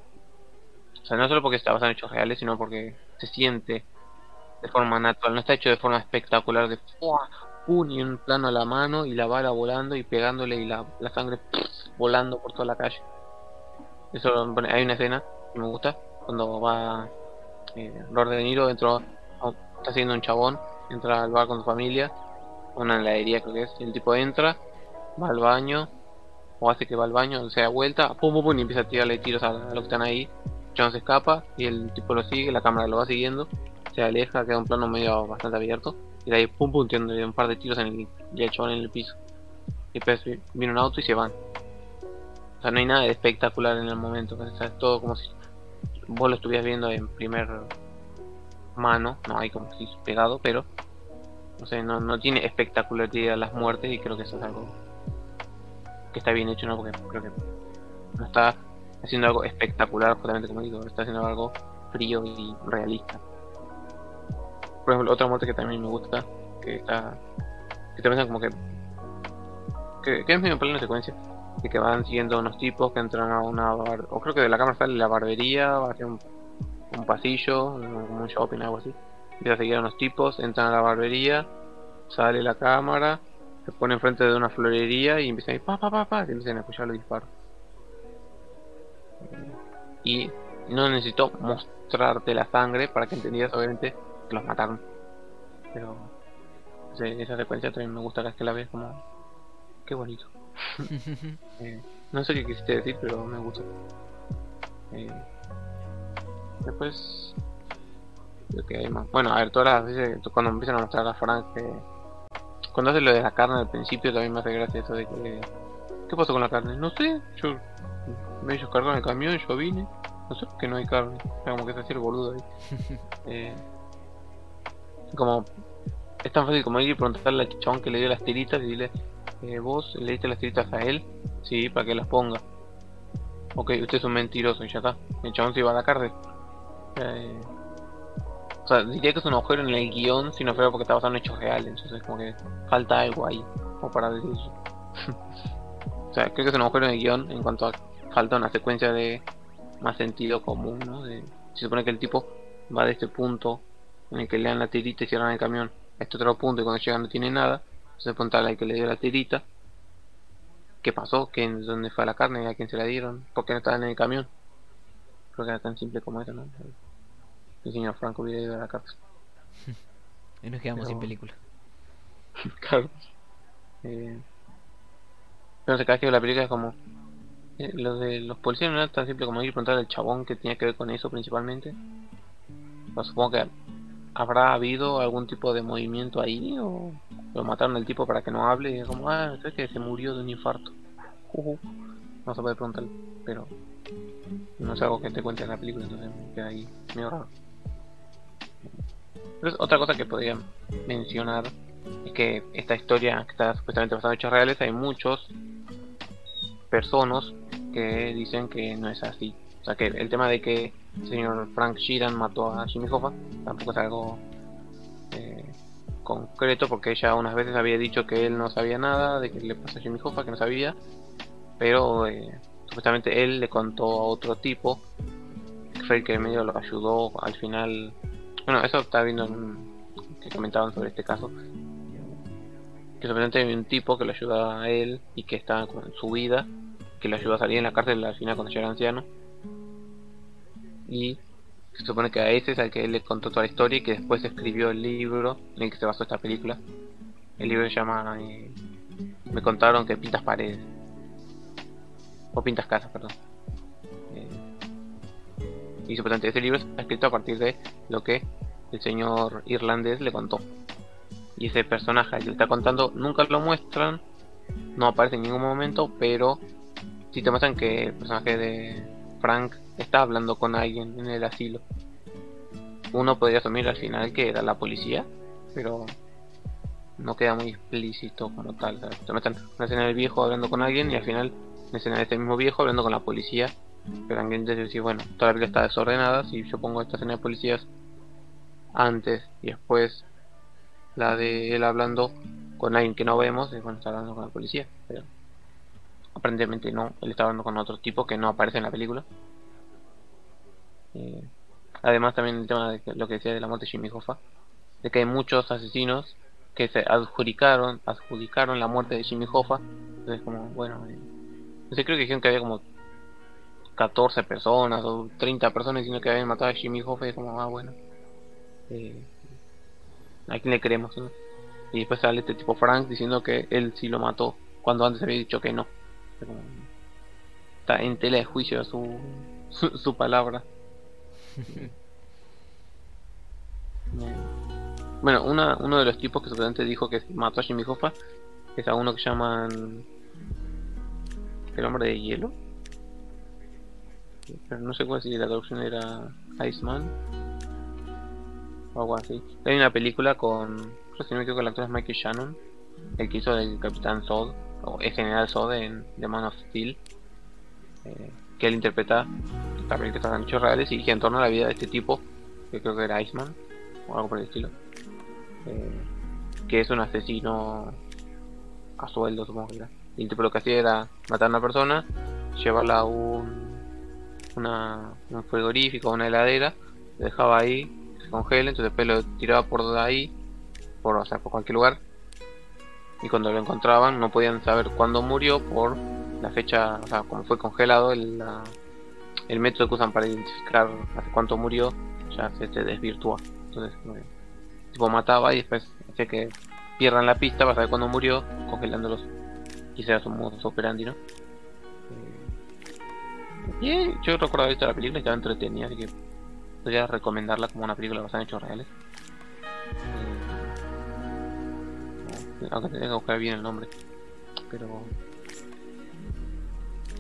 sea, no solo porque está basado en hechos reales, sino porque se siente de forma natural. No está hecho de forma espectacular de. ¡pum! y un plano a la mano y la bala volando y pegándole y la, la sangre volando por toda la calle. Eso hay una escena que me gusta cuando va eh, De Niro dentro está haciendo un chabón entra al bar con su familia una heladería creo que es y el tipo entra va al baño o hace que va al baño se da vuelta pum pum pum y empieza a tirarle tiros a, a los que están ahí. Chabón se escapa y el tipo lo sigue la cámara lo va siguiendo se aleja queda un plano medio bastante abierto y de ahí pum pum tirándole un par de tiros en el, y el chabón en el piso. Y después vi- viene un auto y se van o sea no hay nada de espectacular en el momento o sea, es todo como si vos lo estuvieras viendo en primer mano, no hay como si pegado, pero no sé, no, no tiene espectacularidad las muertes y creo que eso es algo que está bien hecho, ¿no? Porque creo que no está haciendo algo espectacular, justamente como digo, está haciendo algo frío y realista. Por ejemplo, otra muerte que también me gusta, que está, que te como que, que, es medio plano secuencia, de que van siguiendo unos tipos que entran a una bar, o creo que de la cámara sale la barbería, va hacia un, un pasillo, un- shopping, algo así. Empieza a seguir a unos tipos, entran a la barbería, sale la cámara, se pone enfrente de una florería y empiezan a ir pa pa pa pa y empiezan a escuchar los disparos. Y no necesito mostrarte la sangre para que entendieras obviamente que los mataron. Pero esa secuencia también me gusta cada vez que la ves como qué bonito. <laughs> Eh, no sé qué quisiste decir, pero me gusta. Eh, después, creo que hay más. Bueno, a ver, todas las veces cuando empiezan a mostrar a Frank, que cuando hace lo de la carne al principio, también me hace gracia eso de que. ¿Qué pasó con la carne? No sé, yo. Me ellos cargaron el camión, yo vine. No sé por qué no hay carne. Sea, como que se hacía el boludo ahí. <laughs> Eh, como. Es tan fácil como ir y preguntarle al chabón que le dio las tiritas y dile. Eh, ¿Vos le diste las tiritas a él? Sí, para que las ponga. ok, usted es un mentiroso y ya está. El chabón se iba a la cárcel. Eh, o sea, diría que es un agujero en el guion si no fuera porque está basado en hechos reales. Entonces, como que falta algo ahí, como para decir eso. <laughs> o sea, creo que es un agujero en el guion en cuanto a falta una secuencia de más sentido común, ¿no? De, se supone que el tipo va de este punto en el que le dan la tirita y cierran el camión a este otro punto y cuando llega no tiene nada. Se pregunta al que le dio la tirita. ¿Qué pasó? ¿Quién, ¿Dónde fue la carne? ¿A quién se la dieron? ¿Por qué no estaban en el camión? Creo que era tan simple como eso, ¿no? El señor Franco hubiera ido a la cárcel. <laughs> Y nos quedamos Pero- sin película. <laughs> claro. Eh, pero se cada que la película es como... eh, lo de los policías no era tan simple como ir y preguntar al chabón que tenía que ver con eso principalmente. O supongo que habrá habido algún tipo de movimiento ahí o lo mataron al tipo para que no hable y es como, ah, sé que se murió de un infarto. Juju. No se puede preguntarle, pero no es algo que te cuente en la película, entonces me queda ahí medio raro. Entonces, otra cosa que podría mencionar es que esta historia que está supuestamente basada en hechos reales, hay muchos personas que dicen que no es así. O sea que el tema de que el señor Frank Sheeran mató a Jimmy Hoffa tampoco es algo eh, concreto porque ella unas veces había dicho que él no sabía nada de que le pasó a Jimmy Hoffa, que no sabía, pero eh, supuestamente él le contó a otro tipo que fue el que medio lo ayudó al final. Bueno, eso estaba viendo que comentaban sobre este caso. Que supuestamente había un tipo que lo ayudaba a él y que estaba en su vida, que lo ayudó a salir en la cárcel al final cuando ya era anciano. Y se supone que a ese es al que él le contó toda la historia y que después escribió el libro en el que se basó esta película. El libro se llama eh, Me contaron que pintas paredes. O pintas casas, perdón. Eh, y supuestamente ese libro está escrito a partir de lo que el señor irlandés le contó. Y ese personaje al que está contando nunca lo muestran, no aparece en ningún momento, pero sí te muestran que el personaje de Frank está hablando con alguien en el asilo. Uno podría asumir al final que era la policía, pero no queda muy explícito como tal. Te muestran una escena del viejo hablando con alguien y al final una escena de este mismo viejo hablando con la policía. Pero te decir, bueno, toda la película está desordenada. Si yo pongo esta escena de policías antes y después la de él hablando con alguien que no vemos, es cuando está hablando con la policía. Pero aparentemente no, él está hablando con otro tipo que no aparece en la película. Eh, además también el tema de lo que decía de la muerte de Jimmy Hoffa, de que hay muchos asesinos que se adjudicaron, adjudicaron la muerte de Jimmy Hoffa. Entonces como, bueno, eh, no sé, creo que dijeron que había como 14 personas o 30 personas diciendo que habían matado a Jimmy Hoffa y es como, ah, bueno. Eh, ¿A quién le creemos? Y después sale este tipo Frank diciendo que él sí lo mató cuando antes había dicho que no. Es como- Está en tela de juicio su, su, su palabra. <laughs> Bueno, una, uno de los tipos que supuestamente dijo que mató a Jimmy Hoffa es a uno que llaman el hombre de hielo. Pero no sé cuál si la traducción era Iceman o algo así. Hay una película con, creo que si no me equivoco, el actor es Michael Shannon, el que hizo el Capitán Zod, o el General Zod en The Man of Steel, eh, que él interpreta película que en hechos reales y gira en torno a la vida de este tipo, que creo que era Iceman, o algo por el estilo, eh, que es un asesino a sueldo, supongo que era. Y lo que hacía era matar a una persona, llevarla a un, una, un frigorífico, una heladera, lo dejaba ahí, se congela, entonces después lo tiraba por ahí, por, o sea, por cualquier lugar. Y cuando lo encontraban no podían saber cuándo murió por la fecha, o sea, como fue congelado, el, la- el método que usan para identificar hace cuánto murió ya se, se desvirtúa. Entonces, tipo mataba y después hacía que pierdan la pista para saber cuándo murió, congelándolos. Ese era su modus operandi, ¿no? Eh, yo recuerdo haber visto la película y estaba entretenida, así que podría recomendarla como una película basada en hechos reales. Aunque tenga que buscar bien el nombre. Pero.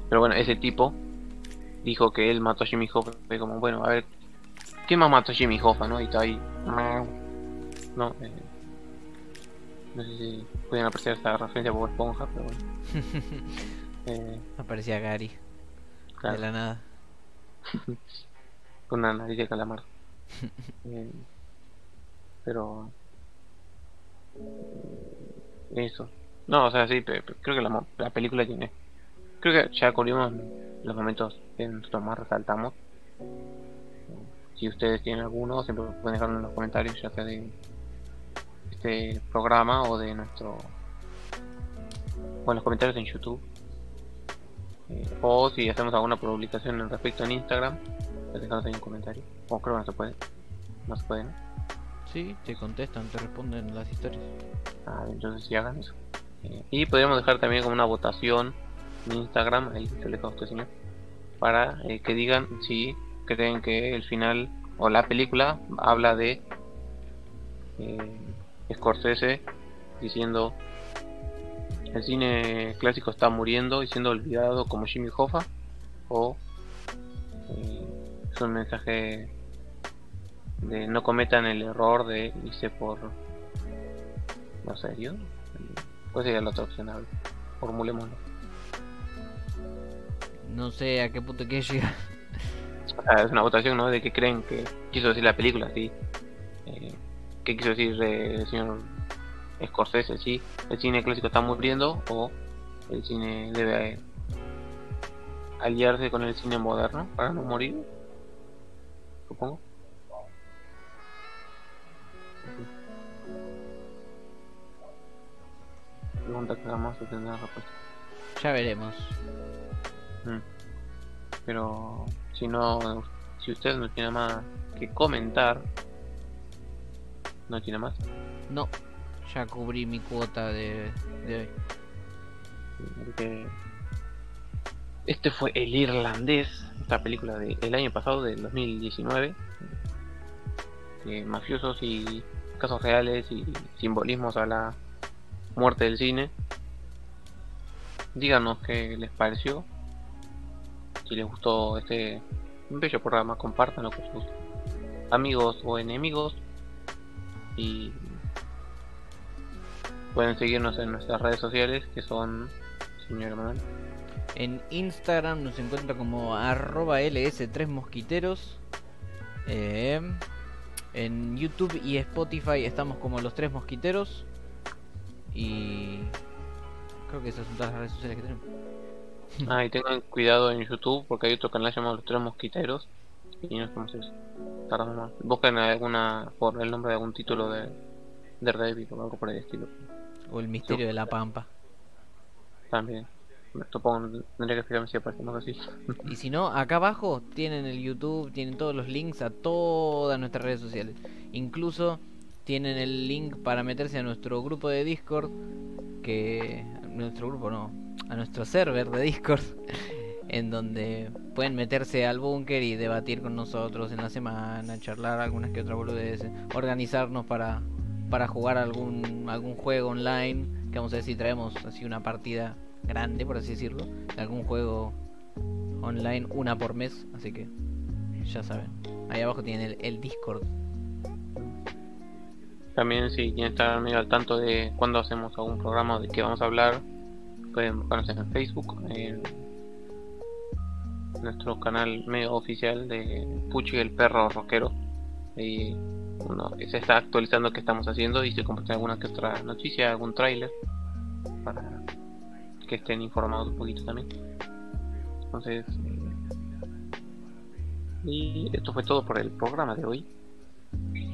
Pero bueno, ese tipo dijo que él mató a Jimmy Hoffa. Fue como, bueno, a ver, ¿quién más mató a Jimmy Hoffa, no? Y está ahí. No, eh, no sé si pueden apreciar esta referencia Bob Esponja, pero bueno. <laughs> Eh, Aparecía Gary. Claro. de la nada. <laughs> con una nariz de calamar. <laughs> Eh, pero eso. No, o sea, sí, pe- pe- creo que la, la película tiene. Creo que ya cubrimos los momentos que nosotros más resaltamos. Si ustedes tienen alguno, siempre pueden dejarlo en los comentarios, ya sea de este programa o de nuestro. O en los comentarios en YouTube. Eh, o si hacemos alguna publicación al respecto en Instagram, dejanos ahí un comentario. O creo que no se puede. No se puede. Sí, te contestan, te responden las historias. Ah, entonces sí hagan eso. Eh, y podríamos dejar también como una votación en Instagram, ahí se le dejo a usted señor, para eh, que digan si creen que el final o la película habla de eh, Scorsese diciendo el cine clásico está muriendo y siendo olvidado como Jimmy Hoffa o eh, es un mensaje de no cometan el error de irse por ¿No serio? Pues sería la otra opción, a. Formulémoslo. No sé a qué punto quiere llegar. O sea, es una votación, ¿no? De qué creen que quiso decir la película, sí. Eh, ¿Qué quiso decir eh, el señor Scorsese? Sí, el cine clásico está muriendo o el cine debe eh, aliarse con el cine moderno para no morir. Supongo. Pregunta que jamás se tendrá respuesta. Ya veremos. Mm. Pero si no, si usted no tiene más que comentar, no tiene más. No, ya cubrí mi cuota de, de hoy. Porque este fue El Irlandés, esta película del año pasado, del 2019. De mafiosos y casos reales y simbolismos a la muerte del cine. Díganos qué les pareció. Si les gustó este bello programa, compártanlo con sus amigos o enemigos. Y pueden seguirnos en nuestras redes sociales que son señor. En Instagram nos encuentra como arroba ls3mosquiteros. Eh, en YouTube y Spotify estamos como los tres mosquiteros. Y creo que esas son todas las redes sociales que tenemos. <laughs> Ah, y tengan cuidado en YouTube porque hay otro canal llamado Los Tres Mosquiteros y no eso. Tardamos más. Busquen alguna por el nombre de algún título de, de o algo por el estilo. O el misterio de la pampa. También. Supongo tendría que fijarme si aparece algo así. Y si no, acá abajo tienen el YouTube, tienen todos los links a todas nuestras redes sociales. Incluso tienen el link para meterse a nuestro grupo de Discord, que nuestro grupo no, a nuestro server de Discord, <laughs> en donde pueden meterse al búnker y debatir con nosotros en la semana, charlar algunas que otras boludeces, organizarnos para para jugar algún algún juego online, que vamos a ver si traemos así una partida grande, por así decirlo, de algún juego online una por mes, así que ya saben. Ahí abajo tienen el, el Discord. También si quieren estar medio al tanto de cuando hacemos algún programa de qué vamos a hablar, pueden buscarnos en Facebook, en nuestro canal medio oficial de Puchi el perro rockero. Y se está actualizando qué estamos haciendo y se comparten alguna que otra noticia, algún tráiler para que estén informados un poquito también. Entonces, y esto fue todo por el programa de hoy.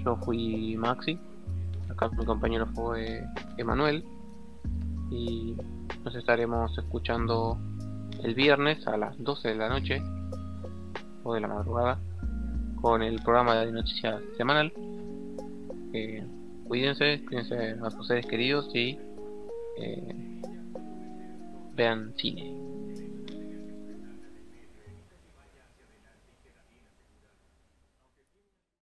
Yo fui Maxi, acá mi compañero fue Emanuel y nos estaremos escuchando el viernes a las 12 de la noche o de la madrugada con el programa de noticias semanal. Eh, cuídense, cuídense a sus seres queridos y eh, vean cine.